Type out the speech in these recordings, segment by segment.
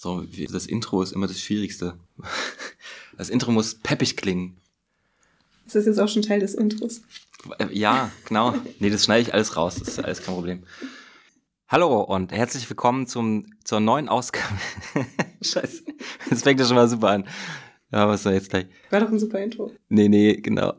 So, das Intro ist immer das Schwierigste. Das Intro muss peppig klingen. Das ist jetzt auch schon Teil des Intros. Äh, Ja, genau. Nee, das schneide ich alles raus. Das ist alles kein Problem. Hallo und herzlich willkommen zum, zur neuen Ausgabe. Scheiße. Das fängt ja schon mal super an. Ja, was soll jetzt gleich? War doch ein super Intro. Nee, nee, genau.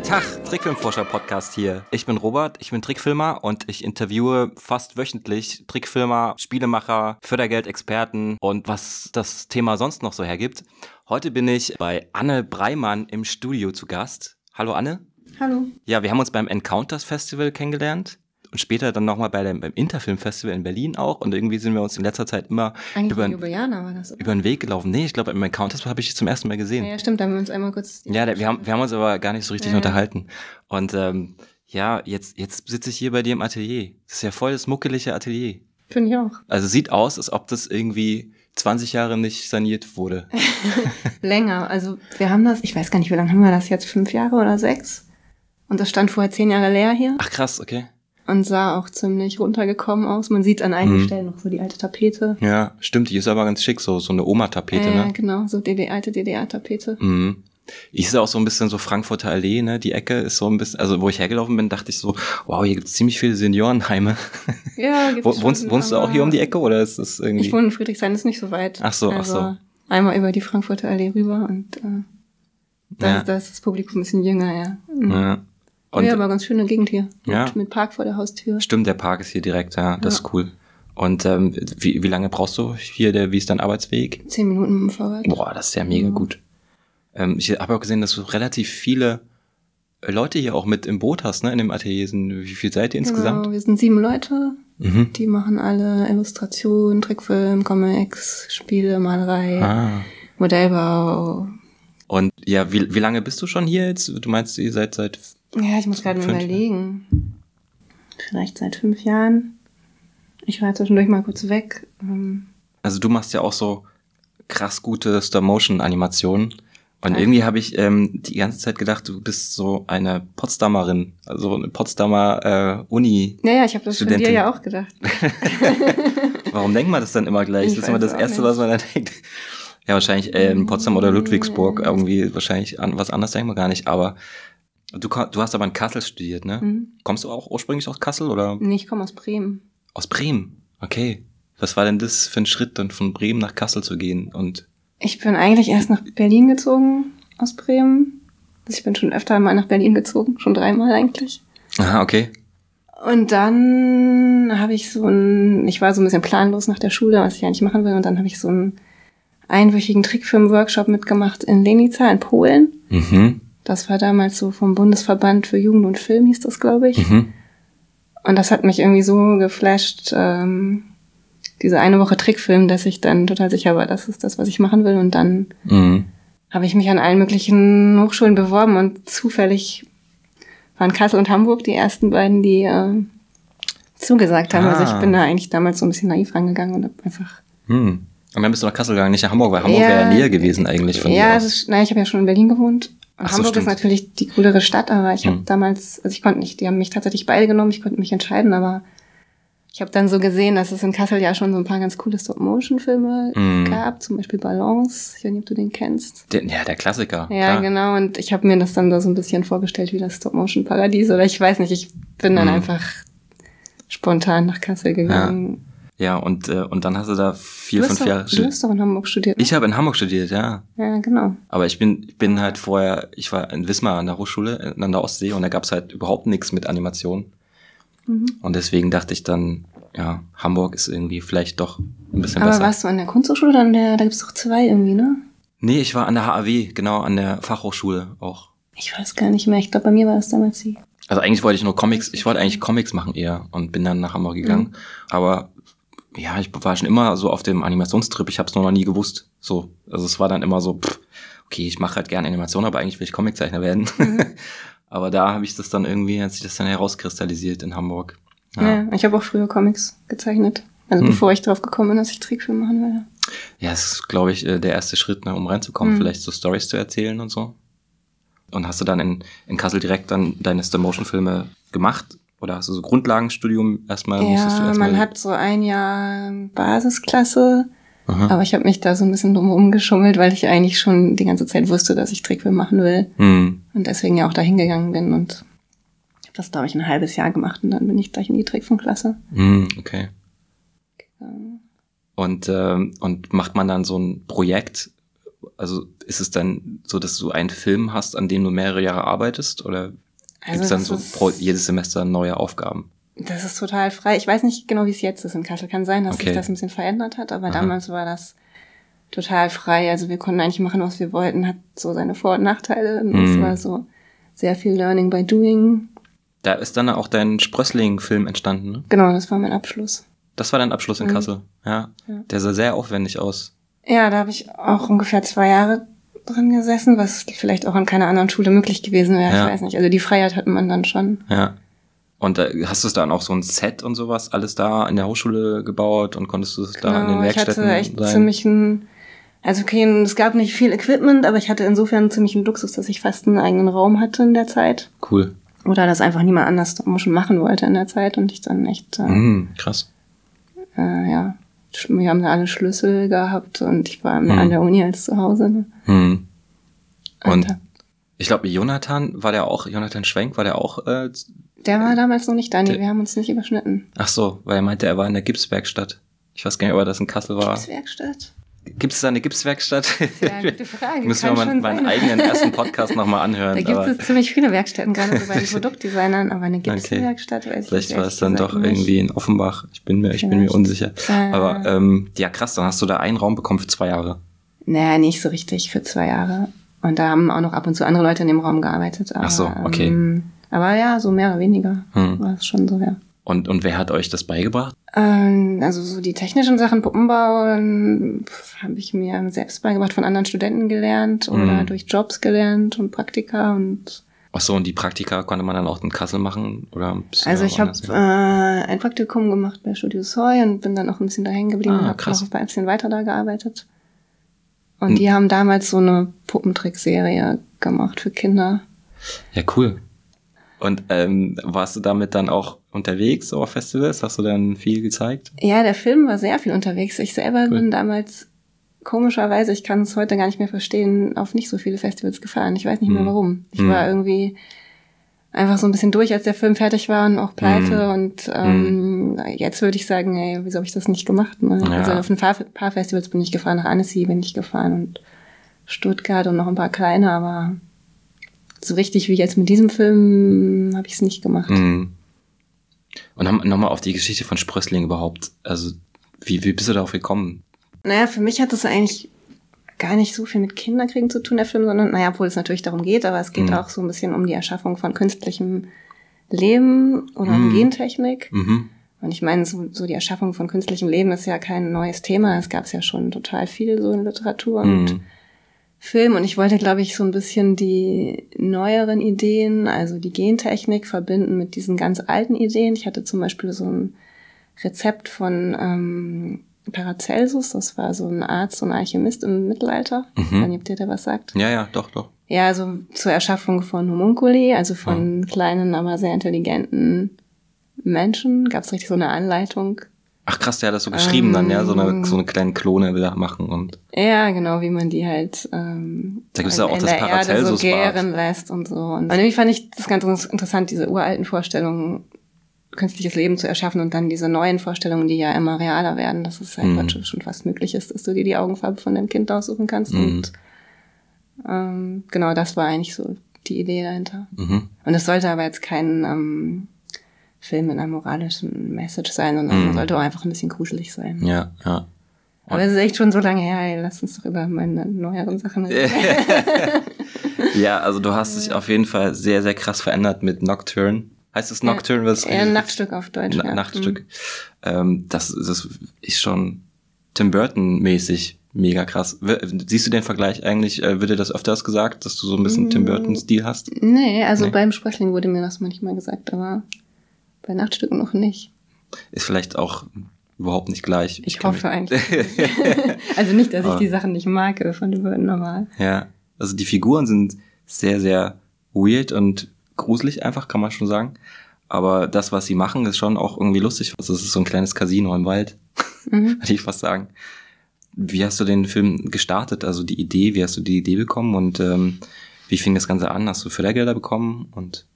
Ja, Tag, Trickfilmforscher-Podcast hier. Ich bin Robert, ich bin Trickfilmer und ich interviewe fast wöchentlich Trickfilmer, Spielemacher, Fördergeldexperten und was das Thema sonst noch so hergibt. Heute bin ich bei Anne Breimann im Studio zu Gast. Hallo Anne. Hallo. Ja, wir haben uns beim Encounters Festival kennengelernt und später dann nochmal bei dem, beim Interfilm Festival in Berlin auch und irgendwie sind wir uns in letzter Zeit immer Eigentlich über, über Jubiläaner war das. oder? über den Weg gelaufen. Nee, ich glaube, beim Encounters habe ich dich zum ersten Mal gesehen. Ja, stimmt, da haben wir uns einmal kurz. Ja, wir, haben, wir haben uns aber gar nicht so richtig Ja. unterhalten. Und ähm, ja, jetzt, jetzt sitze ich hier bei dir im Atelier. Das ist ja voll das muckelige Atelier. Finde ich auch. Also sieht aus, als ob das irgendwie 20 Jahre nicht saniert wurde. Länger. Also wir haben das, ich weiß gar nicht, wie lange haben wir das jetzt? Fünf Jahre oder sechs? Und das stand vorher zehn Jahre leer hier Ach krass, okay. Und sah auch ziemlich runtergekommen aus. Man sieht an einigen Mhm. Stellen noch so die alte Tapete. Ja, stimmt, die ist aber ganz schick, so, so eine Oma-Tapete, äh, ne? Genau, so die, die alte DDR-Tapete. Mhm. Ich sehe auch so ein bisschen so Frankfurter Allee, ne? Die Ecke ist so ein bisschen, also wo ich hergelaufen bin, dachte ich so, wow, hier gibt's ziemlich viele Seniorenheime. Ja, gibt's Wo, wohnst, wohnst du auch hier um die Ecke oder ist das irgendwie? Ich wohne in Friedrichshain, ist nicht so weit. Ach so, ach also so. Einmal über die Frankfurter Allee rüber und äh, da, Ja. ist, da ist das Publikum ein bisschen jünger, ja. Mhm. ja. Und ja, aber ganz schöne Gegend hier. Ja. Mit, mit Park vor der Haustür. Stimmt, der Park ist hier direkt, ja, das Ja. ist cool. Und ähm, wie, wie lange brauchst du hier, der, wie ist dein Arbeitsweg? Zehn Minuten mit dem Fahrrad. Boah, das ist ja mega Ja. gut. Ähm, ich habe auch gesehen, dass du relativ viele Leute hier auch mit im Boot hast, ne, in dem Atelier. Sind, wie viel seid ihr insgesamt? Genau, wir sind sieben Leute. Mhm. Die machen alle Illustration, Trickfilm, Comics, Spiele, Malerei, Ah. Modellbau. Und ja, wie, wie lange bist du schon hier jetzt? Du meinst, ihr seid seit Ja, ich muss gerade mal Fünf überlegen. Vielleicht seit fünf Jahren. Ich war zwischendurch mal kurz weg. Ähm, Also du machst ja auch so krass gute Stop-Motion-Animationen. Und Ja. irgendwie habe ich ähm, die ganze Zeit gedacht, du bist so eine Potsdamerin, also eine Potsdamer äh, Uni. Ja, ja, ich habe das von dir Studentin. ja auch gedacht. Warum denkt man das dann immer gleich? Ich das ist immer das Erste, nicht. was man dann denkt. Ja, wahrscheinlich äh, in Potsdam oder Ludwigsburg irgendwie wahrscheinlich an was anderes denkt man gar nicht. Aber du, du hast aber in Kassel studiert, ne? Mhm. Kommst du auch ursprünglich aus Kassel oder Nee, ich komme aus Bremen. aus Bremen? Okay. Was war denn das für ein Schritt, dann von Bremen nach Kassel zu gehen? Und Ich bin eigentlich erst nach Berlin gezogen aus Bremen. Also ich bin schon öfter mal nach Berlin gezogen, schon dreimal eigentlich. aha, okay. Und dann habe ich so ein, ich war so ein bisschen planlos nach der Schule, was ich eigentlich machen will. Und dann habe ich so einen einwöchigen Trickfilm-Workshop mitgemacht in Lenica in Polen. Mhm. Das war damals so vom Bundesverband für Jugend und Film, hieß das, glaube ich. Mhm. Und das hat mich irgendwie so geflasht, ähm, diese eine Woche Trickfilm, dass ich dann total sicher war, das ist das, was ich machen will. Und dann Mhm. habe ich mich an allen möglichen Hochschulen beworben und zufällig waren Kassel und Hamburg die ersten beiden, die äh, zugesagt haben. Also Ah. ich bin da eigentlich damals so ein bisschen naiv rangegangen und habe einfach. Hm. Und dann bist du nach Kassel gegangen, nicht nach Hamburg, weil Hamburg Ja. wäre ja näher gewesen eigentlich von ja, dir ist, nein, ich habe ja schon in Berlin gewohnt. Ach so, Hamburg stimmt. ist natürlich die coolere Stadt, aber ich habe Hm. damals, also ich konnte nicht, die haben mich tatsächlich beide genommen, ich konnte mich entscheiden, aber ich habe dann so gesehen, dass es in Kassel ja schon so ein paar ganz coole Stop-Motion-Filme Mhm. gab, zum Beispiel Balance, ich weiß nicht, ob du den kennst. Der, ja, der Klassiker. Ja, klar. genau. Und ich habe mir das dann da so ein bisschen vorgestellt wie das Stop-Motion-Paradies. Oder ich weiß nicht, ich bin dann Mhm. einfach spontan nach Kassel gegangen. Ja, und, äh, und dann hast du da vier, du, fünf doch, Jahre du studiert. hast doch in Hamburg studiert. ne? Ich habe in Hamburg studiert, ja. ja, genau. Aber ich bin, ich bin halt vorher, ich war in Wismar an der Hochschule, an der Ostsee, und da gab's halt überhaupt nichts mit Animation. Mhm. Und deswegen dachte ich dann, ja, Hamburg ist irgendwie vielleicht doch ein bisschen Aber besser. warst du an der Kunsthochschule oder an der, da gibt's doch zwei irgendwie, ne? Nee, ich war an der HAW, genau, an der Fachhochschule auch. Ich weiß gar nicht mehr. Ich glaube, bei mir war das damals die. Also eigentlich wollte ich nur Comics, ich wollte eigentlich Comics machen eher und bin dann nach Hamburg gegangen. Mhm. Aber ja, ich war schon immer so auf dem Animationstrip, ich habe es nur noch nie gewusst. So, also es war dann immer so, pff, okay, ich mache halt gerne Animation, aber eigentlich will ich Comiczeichner werden. Mhm. aber da habe ich das dann irgendwie, hat sich das dann herauskristallisiert in Hamburg. Ja, ich habe auch früher Comics gezeichnet. Also hm. bevor ich drauf gekommen bin, dass ich Trickfilm machen will. Ja, es ist, glaube ich, äh, der erste Schritt, ne, um reinzukommen, hm. vielleicht so Stories zu erzählen und so. Und hast du dann in, in Kassel direkt dann deine Stop-Motion-Filme gemacht? Oder hast du so Grundlagenstudium erstmal? Ja, erstmal man hat so ein Jahr Basisklasse Aha. Aber ich habe mich da so ein bisschen drum geschummelt, weil ich eigentlich schon die ganze Zeit wusste, dass ich Trickfilm machen will. Mhm. Und deswegen ja auch da hingegangen bin und habe das, glaube ich, ein halbes Jahr gemacht und dann bin ich gleich in die Trickfilmklasse. Mhm, okay. Genau. Und, ähm, und macht man dann so ein Projekt? Also ist es dann so, dass du einen Film hast, an dem du mehrere Jahre arbeitest? Oder also gibt es dann so pro, jedes Semester neue Aufgaben? Das ist total frei. Ich weiß nicht genau, wie es jetzt ist in Kassel. Kann sein, dass okay. sich das ein bisschen verändert hat, aber Aha. damals war das total frei. Also wir konnten eigentlich machen, was wir wollten, hat so seine Vor- und Nachteile. Und es mhm. war so sehr viel Learning by Doing. Da ist dann auch dein Sprössling-Film entstanden, ne? Genau, das war mein Abschluss. Das war dein Abschluss in mhm. Kassel, ja. ja. Der sah sehr aufwendig aus. Ja, da habe ich auch ungefähr zwei Jahre drin gesessen, was vielleicht auch an keiner anderen Schule möglich gewesen wäre. Ja. Ich weiß nicht. Also die Freiheit hatte man dann schon. Ja. Und äh, hast du dann auch so ein Set und sowas alles da in der Hochschule gebaut und konntest du es da genau, in den Werkstätten ich hatte echt sein? ziemlich ein, also okay, es gab nicht viel Equipment, aber ich hatte insofern ziemlich einen Luxus, dass ich fast einen eigenen Raum hatte in der Zeit. Cool. Oder dass einfach niemand anders schon machen wollte in der Zeit und ich dann echt. Äh, mm, krass. Äh, ja, wir haben da alle Schlüssel gehabt und ich war mehr mm. an der Uni als zu Hause. Ne? Mm. Und ich glaube, Jonathan war der auch, Jonathan Schwenk war der auch äh, der war damals noch nicht da, nee, wir haben uns nicht überschnitten. Ach so, weil er meinte, er war in der Gipswerkstatt. Ich weiß gar nicht, ob er das in Kassel war. Gipswerkstatt? Gibt es da eine Gipswerkstatt? Ja, gute Frage. Müssen wir mal meinen eigenen ersten Podcast nochmal anhören. Da gibt es ziemlich viele Werkstätten, gerade so bei den Produktdesignern, aber eine Gipswerkstatt okay. weiß ich Vielleicht war es dann doch nicht. irgendwie in Offenbach. Ich bin mir, ich bin mir unsicher. Äh, aber ähm, ja, krass, dann hast du da einen Raum bekommen für zwei Jahre. Naja, nicht so richtig für zwei Jahre. Und da haben auch noch ab und zu andere Leute in dem Raum gearbeitet. Aber, Ach so, okay. Ähm, aber ja, so mehr oder weniger hm. war es schon so, ja. Und, und wer hat euch das beigebracht? Ähm, also so die technischen Sachen, Puppenbau, habe ich mir selbst beigebracht, von anderen Studenten gelernt oder hm. durch Jobs gelernt und Praktika und Ach so, und die Praktika konnte man dann auch in Kassel machen? oder? Also ich habe äh, ein Praktikum gemacht bei Studio Soy und bin dann auch ein bisschen da hängen geblieben ah, und habe noch ein bisschen weiter da gearbeitet. Und hm. die haben damals so eine Puppentrickserie gemacht für Kinder. Ja, cool. Und ähm, warst du damit dann auch unterwegs auf Festivals? Hast du dann viel gezeigt? Ja, der Film war sehr viel unterwegs. Ich selber cool. bin damals komischerweise, ich kann es heute gar nicht mehr verstehen, auf nicht so viele Festivals gefahren. Ich weiß nicht mehr hm. warum. Ich hm. war irgendwie einfach so ein bisschen durch, als der Film fertig war und auch pleite. Hm. Und ähm, hm. jetzt würde ich sagen, ey, wieso habe ich das nicht gemacht? Ne? Ja. Also auf ein paar, paar Festivals bin ich gefahren, nach Annecy bin ich gefahren und Stuttgart und noch ein paar kleine, aber so richtig wie jetzt mit diesem Film habe ich es nicht gemacht. Und nochmal auf die Geschichte von Sprössling überhaupt. Also, wie, wie bist du darauf gekommen? Naja, für mich hat das eigentlich gar nicht so viel mit Kinderkriegen zu tun, der Film, sondern, naja, obwohl es natürlich darum geht, aber es geht mhm. auch so ein bisschen um die Erschaffung von künstlichem Leben oder mhm. um Gentechnik. Mhm. Und ich meine, so, so die Erschaffung von künstlichem Leben ist ja kein neues Thema. Es gab es ja schon total viel so in Literatur und mhm. Film und ich wollte, glaube ich, so ein bisschen die neueren Ideen, also die Gentechnik verbinden mit diesen ganz alten Ideen. Ich hatte zum Beispiel so ein Rezept von ähm, Paracelsus, das war so ein Arzt und Alchemist im Mittelalter. Mhm. Nicht, ob dir da was sagt. Ja, ja, doch, doch. Ja, also zur Erschaffung von Homunculi, also von mhm. kleinen, aber sehr intelligenten Menschen, gab es richtig so eine Anleitung, Ach krass, der hat das so geschrieben ähm, dann, ja, so eine, ähm. so eine kleine Klone will er machen und. Ja, genau, wie man die halt ähm, da gibt's ja auch das Paracelsus so gären lässt und so. Und irgendwie fand ich das ganz interessant, diese uralten Vorstellungen, künstliches Leben zu erschaffen und dann diese neuen Vorstellungen, die ja immer realer werden, dass es halt mhm. heute schon fast möglich ist, dass du dir die Augenfarbe von deinem Kind aussuchen kannst. Mhm. Und ähm, genau, das war eigentlich so die Idee dahinter. Mhm. Und es sollte aber jetzt kein ähm, Film mit einer moralischen Message sein, sondern mhm. sollte auch einfach ein bisschen gruselig sein. Ja, ja. Und Aber es ist echt schon so lange her, ey, lass uns doch über meine neueren Sachen reden. ja, also du hast dich auf jeden Fall sehr, sehr krass verändert mit Nocturne. Heißt es Nocturne? Was ja, Nachtstück auf Deutsch. Na, ja. Nachtstück. Mhm. Ähm, das, das ist schon Tim Burton-mäßig mega krass. Siehst du den Vergleich eigentlich? Äh, wird dir das öfters gesagt, dass du so ein bisschen Tim mm. Burton-Stil hast? Nee, also nee. beim Sprechling wurde mir das manchmal gesagt, aber bei Nachtstücken noch nicht. Ist vielleicht auch überhaupt nicht gleich. Ich, ich hoffe eigentlich. also nicht, dass ich die Sachen nicht mag von den Birden normal. Ja, also die Figuren sind sehr, sehr weird und gruselig einfach, kann man schon sagen. Aber das, was sie machen, ist schon auch irgendwie lustig. Also es ist so ein kleines Casino im Wald, mhm. würde ich fast sagen. Wie hast du den Film gestartet? Also die Idee, wie hast du die Idee bekommen und ähm, wie fing das Ganze an? Hast du Fördergelder bekommen und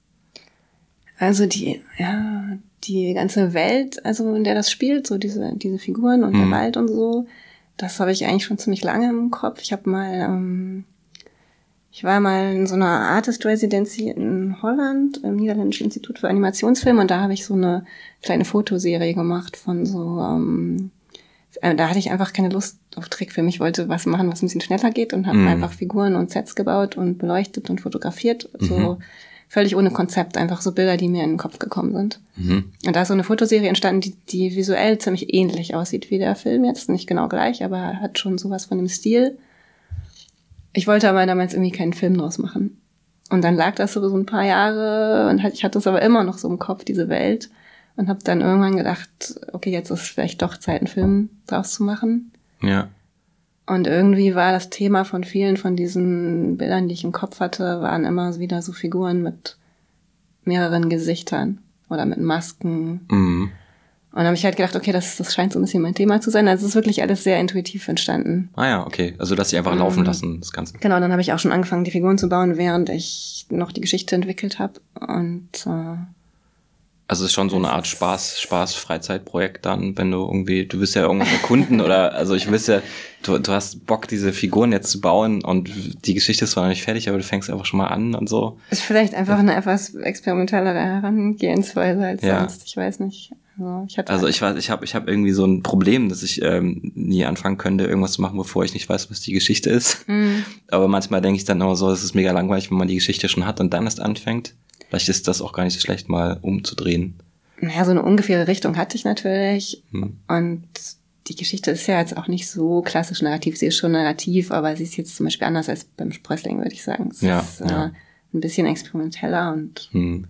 also die, ja, die ganze Welt, also in der das spielt, so diese, diese Figuren und mhm. der Wald und so, das habe ich eigentlich schon ziemlich lange im Kopf. Ich habe mal, ähm, ich war mal in so einer Artist Residency in Holland, im Niederländischen Institut für Animationsfilme, und da habe ich so eine kleine Fotoserie gemacht von so, ähm, äh, da hatte ich einfach keine Lust auf Trickfilm. Ich wollte was machen, was ein bisschen schneller geht und habe mhm. einfach Figuren und Sets gebaut und beleuchtet und fotografiert. Mhm. Völlig ohne Konzept, einfach so Bilder, die mir in den Kopf gekommen sind. Mhm. Und da ist so eine Fotoserie entstanden, die, die visuell ziemlich ähnlich aussieht wie der Film jetzt. Nicht genau gleich, aber hat schon sowas von dem Stil. Ich wollte aber damals irgendwie keinen Film draus machen. Und dann lag das so, so ein paar Jahre und ich hatte es aber immer noch so im Kopf, diese Welt. Und habe dann irgendwann gedacht, okay, jetzt ist vielleicht doch Zeit, einen Film draus zu machen. Ja. Und irgendwie war das Thema von vielen von diesen Bildern, die ich im Kopf hatte, waren immer wieder so Figuren mit mehreren Gesichtern oder mit Masken. Mhm. Und dann habe ich halt gedacht, okay, das, das scheint so ein bisschen mein Thema zu sein. Also es ist wirklich alles sehr intuitiv entstanden. Ah ja, okay. Also dass sie einfach mhm. laufen lassen, das Ganze. Genau, dann habe ich auch schon angefangen, die Figuren zu bauen, während ich noch die Geschichte entwickelt habe. Und äh, also es ist schon so eine Art Spaß, Spaß, Freizeitprojekt dann, wenn du irgendwie, du wirst ja irgendwas erkunden oder, also ich wüsste ja, du, du hast Bock, diese Figuren jetzt zu bauen und die Geschichte ist zwar noch nicht fertig, aber du fängst einfach schon mal an und so. Ist vielleicht einfach eine etwas experimentellere Herangehensweise als ja. sonst, ich weiß nicht. Also ich, also ich weiß, ich habe ich hab irgendwie so ein Problem, dass ich ähm, nie anfangen könnte, irgendwas zu machen, bevor ich nicht weiß, was die Geschichte ist. Mhm. Aber manchmal denke ich dann immer so, es ist mega langweilig, wenn man die Geschichte schon hat und dann erst anfängt. Vielleicht ist das auch gar nicht so schlecht, mal umzudrehen. Naja, so eine ungefähre Richtung hatte ich natürlich. Hm. Und die Geschichte ist ja jetzt auch nicht so klassisch narrativ. Sie ist schon narrativ, aber sie ist jetzt zum Beispiel anders als beim Sprössling, würde ich sagen. Es ja, ist ja. Äh, ein bisschen experimenteller und hm.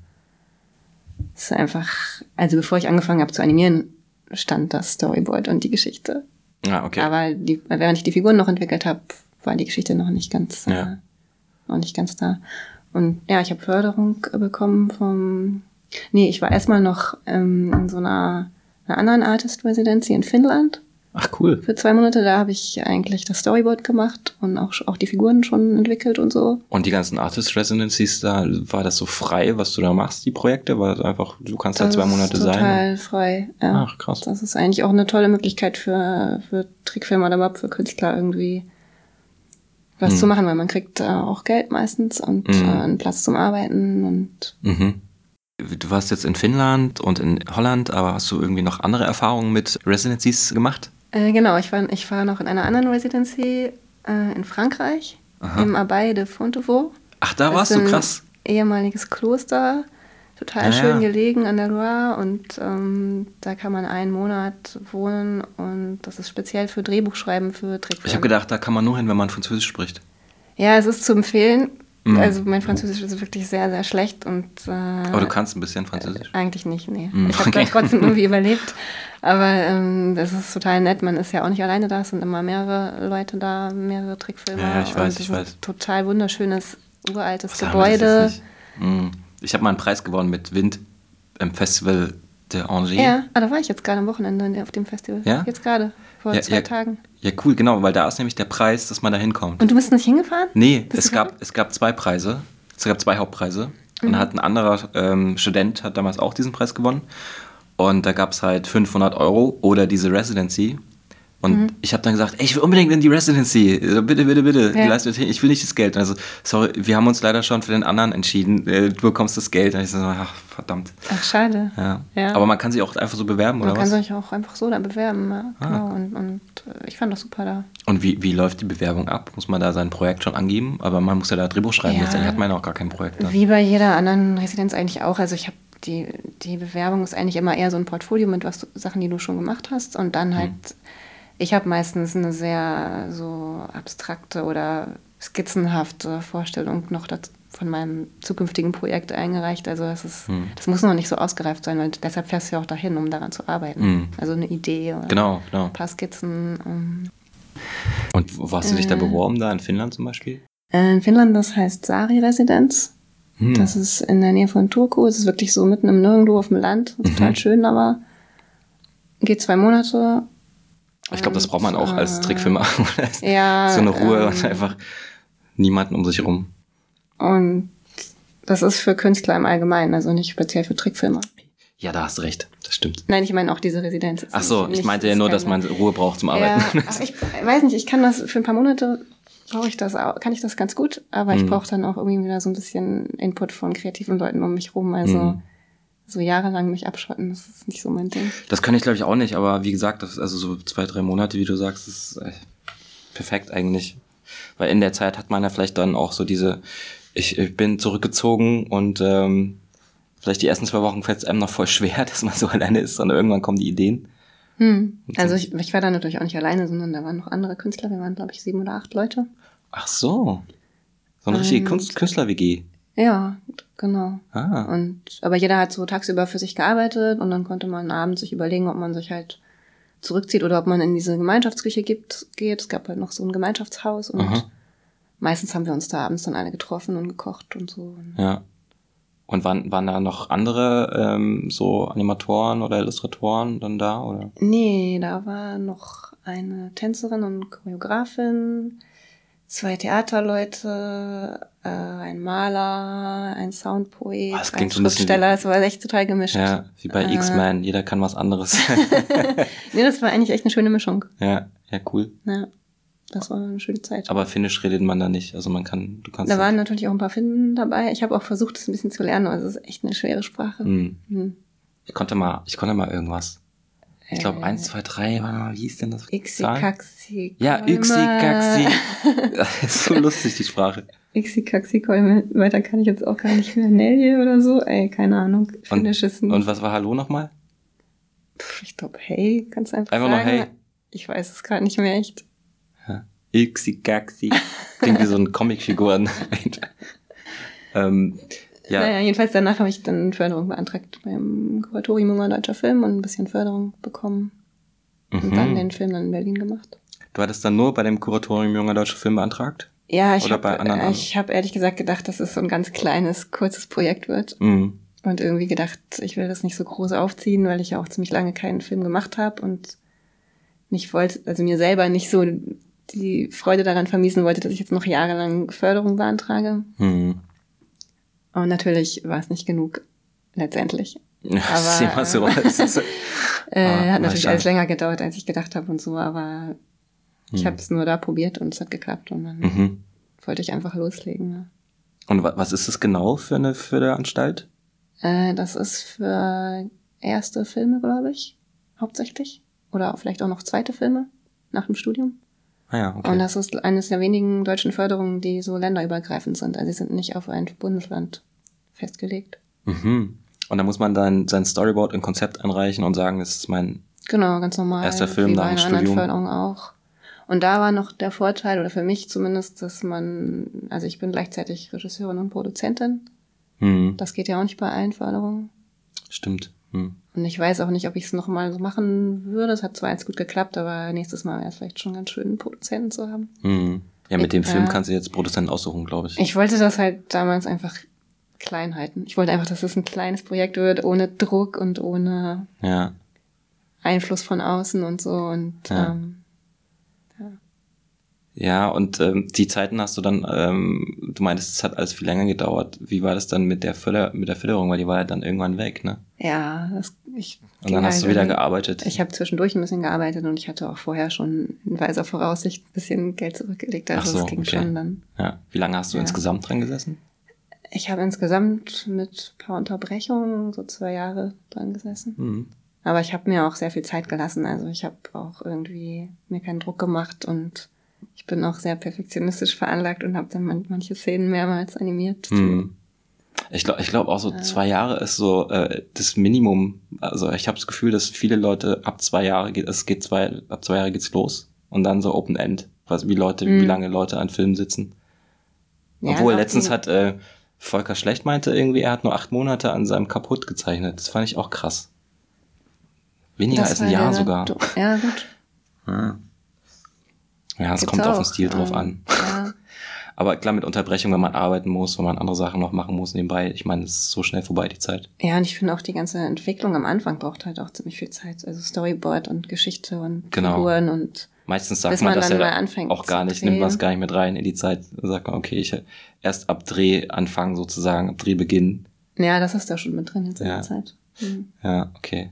es ist einfach, also bevor ich angefangen habe zu animieren, stand das Storyboard und die Geschichte. Ah, okay. Aber die, während ich die Figuren noch entwickelt habe, war die Geschichte noch nicht ganz, ja. äh, noch nicht ganz da. Und ja, ich habe Förderung bekommen vom. Nee, ich war erstmal noch ähm, in so einer, einer anderen Artist Residency in Finnland. Ach cool. Für zwei Monate, da habe ich eigentlich das Storyboard gemacht und auch, auch die Figuren schon entwickelt und so. Und die ganzen Artist Residencies, da war das so frei, was du da machst, die Projekte? War das einfach, du kannst da zwei Monate sein? Total frei, ja. Ach krass. Das ist eigentlich auch eine tolle Möglichkeit für, für Trickfilmer oder überhaupt für Künstler irgendwie was mhm. zu machen, weil man kriegt äh, auch Geld meistens und mhm. äh, einen Platz zum Arbeiten und mhm. Du warst jetzt in Finnland und in Holland, aber hast du irgendwie noch andere Erfahrungen mit Residencies gemacht? Äh, genau, ich war, ich war noch in einer anderen Residency äh, in Frankreich, Aha. im Abbaye de Fontevaux. Ach, da warst du krass. Ehemaliges Kloster total ja, schön gelegen an der Loire und ähm, da kann man einen Monat wohnen und das ist speziell für Drehbuchschreiben für Trickfilme. Ich habe gedacht, da kann man nur hin, wenn man Französisch spricht. Ja, es ist zu empfehlen. Mhm. Also mein Französisch ist wirklich sehr, sehr schlecht und äh, Aber du kannst ein bisschen Französisch? Äh, eigentlich nicht, nee. Mhm. Ich habe okay. trotzdem irgendwie überlebt. Aber ähm, das ist total nett. Man ist ja auch nicht alleine da, es sind immer mehrere Leute da, mehrere Trickfilme. Ja, ich weiß, ich weiß. Total wunderschönes, uraltes Was Gebäude. Mhm. Ich habe mal einen Preis gewonnen mit Wind im Festival de Angers. Ja, ah, da war ich jetzt gerade am Wochenende auf dem Festival. Ja? Jetzt gerade, vor ja, zwei ja, Tagen. Ja, cool, genau, weil da ist nämlich der Preis, dass man da hinkommt. Und du bist nicht hingefahren? Nee, es gab, es gab zwei Preise. Es gab zwei Hauptpreise. Mhm. Und hat ein anderer ähm, Student hat damals auch diesen Preis gewonnen. Und da gab es halt 500 Euro oder diese Residency. Und mhm. ich habe dann gesagt, ey, ich will unbedingt in die Residency. Bitte, bitte, bitte. Ja. Ich will nicht das Geld. Also, sorry, wir haben uns leider schon für den anderen entschieden. Äh, du bekommst das Geld. Und ich so, ach, verdammt. Ach, schade. Ja. ja. Aber man kann sich auch einfach so bewerben, man oder was? Man kann sich auch einfach so da bewerben. Ja. Ah. Genau. Und, und äh, ich fand das super da. Und wie, wie läuft die Bewerbung ab? Muss man da sein Projekt schon angeben? Aber man muss ja da Drehbuch schreiben. Ja. Letztendlich hat man ja auch gar kein Projekt. Dann. Wie bei jeder anderen Residenz eigentlich auch. Also ich habe die, die Bewerbung ist eigentlich immer eher so ein Portfolio mit was Sachen, die du schon gemacht hast. Und dann halt... Hm ich habe meistens eine sehr so abstrakte oder skizzenhafte Vorstellung noch von meinem zukünftigen Projekt eingereicht. Also das ist, hm. das muss noch nicht so ausgereift sein, weil deshalb fährst du ja auch dahin, um daran zu arbeiten. Hm. Also eine Idee oder genau, genau. ein paar Skizzen. Um. Und wo hast du dich äh, da beworben, da in Finnland zum Beispiel? Äh, in Finnland, das heißt Sari-Residenz. Hm. Das ist in der Nähe von Turku. Es ist wirklich so mitten im Nirgendwo auf dem Land. Mhm. Total schön, aber geht zwei Monate. Ich glaube, das braucht man auch als äh, Trickfilmer. ja. so eine Ruhe ähm, und einfach niemanden um sich rum. Und das ist für Künstler im Allgemeinen, also nicht speziell für Trickfilmer. Ja, da hast du recht. Das stimmt. Nein, ich meine auch diese Residenz. Ach so, ich meinte ja nur, dass man Ruhe braucht zum Arbeiten. Ja, ich weiß nicht, ich kann das für ein paar Monate brauche ich das auch, kann ich das ganz gut, aber mhm. ich brauche dann auch irgendwie wieder so ein bisschen Input von kreativen Leuten um mich rum. Also mhm. So jahrelang mich abschotten, das ist nicht so mein Ding. Das kann ich glaube ich auch nicht, aber wie gesagt, das, also so zwei, drei Monate, wie du sagst, ist äh, perfekt eigentlich. Weil in der Zeit hat man ja vielleicht dann auch so diese ich, ich bin zurückgezogen und ähm, vielleicht die ersten zwei Wochen fällt es einem noch voll schwer, dass man so alleine ist, sondern irgendwann kommen die Ideen. Hm. Also ich, ich war da natürlich auch nicht alleine, sondern da waren noch andere Künstler. Wir waren, glaube ich, sieben oder acht Leute. Ach so. So eine richtige Künstler-WG. Ja, genau. Ah. Und, aber jeder hat so tagsüber für sich gearbeitet und dann konnte man abends sich überlegen, ob man sich halt zurückzieht oder ob man in diese Gemeinschaftsküche gibt, geht. Es gab halt noch so ein Gemeinschaftshaus und Aha meistens haben wir uns da abends dann alle getroffen und gekocht und so. Ja. Und waren, waren da noch andere ähm, so Animatoren oder Illustratoren dann da? Oder? Nee, da war noch eine Tänzerin und Choreografin, zwei Theaterleute, äh, ein Maler, ein Soundpoet, oh, ein Schriftsteller. Es war echt total gemischt. Ja, wie bei äh, X-Men, jeder kann was anderes. nee, das war eigentlich echt eine schöne Mischung. Ja, ja, cool. Ja. Das war eine schöne Zeit. Aber Finnisch redet man da nicht. Also man kann, du kannst. Da waren natürlich auch ein paar Finnen dabei. Ich habe auch versucht, das ein bisschen zu lernen, aber es ist echt eine schwere Sprache. Hm. Hm. Ich konnte mal, ich konnte mal irgendwas. Ich glaube, äh, eins, zwei, drei, warte mal, wie hieß denn das? Ixi-Kaxi. Ja, Ixi-Kaxi. so lustig, die Sprache. Ixi-Kaxi, weiter kann ich jetzt auch gar nicht mehr. Nelje oder so, ey, keine Ahnung. Ein Und was war Hallo nochmal? Ich glaube, hey, du einfach, einfach sagen. Nur hey. Ich weiß es gerade nicht mehr echt. Ixi Gaxi. Klingt wie so ein Comicfiguren. ähm, ja. Naja, jedenfalls danach habe ich dann Förderung beantragt beim Kuratorium junger deutscher Film und ein bisschen Förderung bekommen. Mhm. Und dann den Film dann in Berlin gemacht. Du hattest dann nur bei dem Kuratorium junger deutscher Film beantragt? Ja, ich habe hab ehrlich gesagt gedacht, dass es so ein ganz kleines, kurzes Projekt wird. Mhm. Und irgendwie gedacht, ich will das nicht so groß aufziehen, weil ich ja auch ziemlich lange keinen Film gemacht habe und nicht wollte, also mir selber nicht so die Freude daran vermiesen wollte, dass ich jetzt noch jahrelang Förderung beantrage. Mhm. Und natürlich war es nicht genug, letztendlich. Ja, aber, mal so. Ist, äh, ah, hat natürlich alles länger gedauert, als ich gedacht habe und so, aber ich habe es nur da probiert und es hat geklappt und dann mhm. wollte ich einfach loslegen. Ja. Und was ist das genau für eine für der Anstalt? Äh, das ist für erste Filme, glaube ich, hauptsächlich. Oder vielleicht auch noch zweite Filme nach dem Studium. Ah ja, okay. Und das ist eines der wenigen deutschen Förderungen, die so länderübergreifend sind. Also sie sind nicht auf ein Bundesland festgelegt. Mhm. Und da muss man dann sein Storyboard und Konzept einreichen und sagen, das ist mein genau, ganz normal, erster Film nach dem Studium. Förderung auch. Und da war noch der Vorteil, oder für mich zumindest, dass man, also ich bin gleichzeitig Regisseurin und Produzentin. Mhm. Das geht ja auch nicht bei allen Förderungen. Stimmt. Mhm. Und ich weiß auch nicht, ob ich es nochmal so machen würde. Es hat zwar jetzt gut geklappt, aber nächstes Mal wäre es vielleicht schon ganz schön, einen Produzenten zu haben. Mhm. Ja, mit dem ich, Film kannst du jetzt Produzenten aussuchen, glaube ich. Ich wollte das halt damals einfach klein halten. Ich wollte einfach, dass es ein kleines Projekt wird, ohne Druck und ohne ja. Einfluss von außen und so. Und ja. ähm, ja, und ähm, die Zeiten hast du dann, ähm, du meintest, es hat alles viel länger gedauert. Wie war das dann mit der Förder mit der Förderung? Weil die war ja dann irgendwann weg, ne? Ja, das, ich. Und dann hast halt du wieder gearbeitet. Ich habe zwischendurch ein bisschen gearbeitet und ich hatte auch vorher schon in weiser Voraussicht ein bisschen Geld zurückgelegt. Also Ach so, das ging okay. schon dann. Ja. Wie lange hast du ja. insgesamt dran gesessen? Ich habe insgesamt mit paar Unterbrechungen so zwei Jahre dran gesessen. Mhm. Aber ich habe mir auch sehr viel Zeit gelassen. Also ich habe auch irgendwie mir keinen Druck gemacht und ich bin auch sehr perfektionistisch veranlagt und habe dann manche Szenen mehrmals animiert. Hm. Ich glaube ich glaub auch so zwei Jahre ist so äh, das Minimum. Also ich habe das Gefühl, dass viele Leute ab zwei Jahre geht, es geht zwei, ab zwei Jahre geht's los und dann so Open End, was wie Leute, mhm. wie lange Leute an Filmen sitzen. Ja, Obwohl letztens hat äh, Volker Schlecht meinte irgendwie, er hat nur acht Monate an seinem Kaputt gezeichnet. Das fand ich auch krass. Weniger Das als ein Jahr ja sogar. do- Ja, gut. Ja, ja es kommt auf den auch, Stil drauf ähm, an. Ja. Aber klar, mit Unterbrechung, wenn man arbeiten muss, wenn man andere Sachen noch machen muss nebenbei. Ich meine, es ist so schnell vorbei, die Zeit. ja, und ich finde auch die ganze Entwicklung am Anfang braucht halt auch ziemlich viel Zeit. Also Storyboard und Geschichte und Genau. Figuren und Meistens sagt man man das ja auch gar nicht, nimmt man es drehen. gar nicht mit rein in die Zeit. Dann sagt man, okay, ich erst ab Drehanfang sozusagen, ab Drehbeginn. ja, das ist da schon mit drin jetzt in Ja. der Zeit. Mhm. Ja, okay.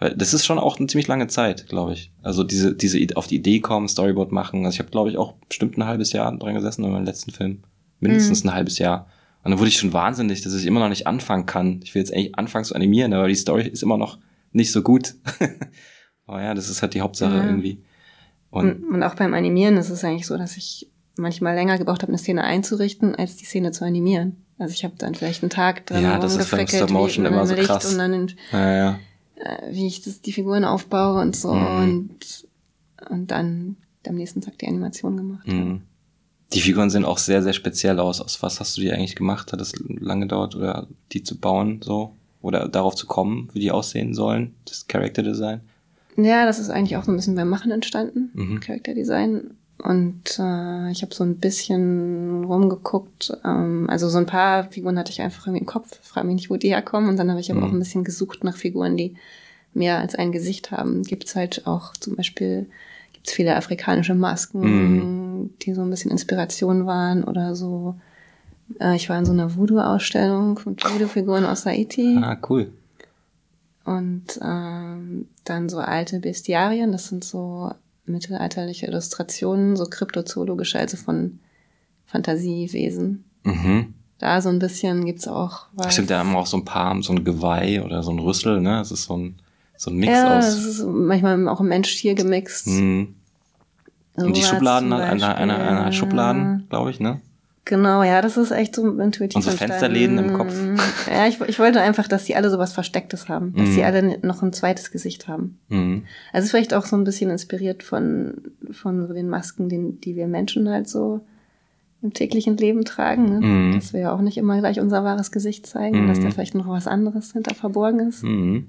Weil das ist schon auch eine ziemlich lange Zeit, glaube ich. Also diese, diese auf die Idee kommen, Storyboard machen. Also ich habe, glaube ich, auch bestimmt ein halbes Jahr dran gesessen in meinem letzten Film. Mindestens Mhm. ein halbes Jahr. Und dann wurde ich schon wahnsinnig, dass ich immer noch nicht anfangen kann. Ich will jetzt eigentlich anfangen zu animieren, aber die Story ist immer noch nicht so gut. aber ja, das ist halt die Hauptsache Ja. irgendwie. Und Und, und auch beim Animieren ist es eigentlich so, dass ich manchmal länger gebraucht habe, eine Szene einzurichten, als die Szene zu animieren. Also ich habe dann vielleicht einen Tag dran Ja, das ist beim Stop Motion immer so krass. Und dann in, ja, ja. Äh, wie ich das, die Figuren aufbaue und so Mhm. und, und dann am nächsten Tag die Animation gemacht. Mhm. Die Figuren sehen auch sehr, sehr speziell aus. Aus was hast du die eigentlich gemacht? Hat es lange gedauert, oder die zu bauen, so? Oder darauf zu kommen, wie die aussehen sollen? Das Character Design? Ja, das ist eigentlich auch so ein bisschen beim Machen entstanden, Mhm. Character Design. Und äh, ich habe so ein bisschen rumgeguckt. Ähm, also so ein paar Figuren hatte ich einfach irgendwie im Kopf. Frag mich nicht, wo die herkommen. Und dann habe ich aber Mhm. auch ein bisschen gesucht nach Figuren, die mehr als ein Gesicht haben. Gibt's halt auch zum Beispiel gibt's viele afrikanische Masken, Mhm. die so ein bisschen Inspiration waren oder so. Äh, ich war in so einer Voodoo-Ausstellung mit Voodoo-Figuren aus Haiti. Ah, cool. Und ähm, dann so alte Bestiarien, das sind so mittelalterliche Illustrationen, so kryptozoologische, also von Fantasiewesen. Mhm. Da so ein bisschen gibt's auch was. Stimmt, da haben wir auch so ein paar, so ein Geweih oder so ein Rüssel, ne? Das ist so ein, so ein Mix ja, aus. ist manchmal auch ein Mensch-Tier gemixt. Mhm. Und die Schubladen, einer, einer, einer. Schubladen, glaube ich, ne? Genau, ja, das ist echt so intuitiv. Und so. Fensterläden im Kopf. Ja, ich, ich wollte einfach, dass die alle sowas Verstecktes haben. Dass Mhm. die alle noch ein zweites Gesicht haben. Mhm. Also vielleicht auch so ein bisschen inspiriert von, von so den Masken, den, die wir Menschen halt so im täglichen Leben tragen. Ne? Mhm. Dass wir ja auch nicht immer gleich unser wahres Gesicht zeigen, Mhm. dass da vielleicht noch was anderes hinter verborgen ist. Mhm.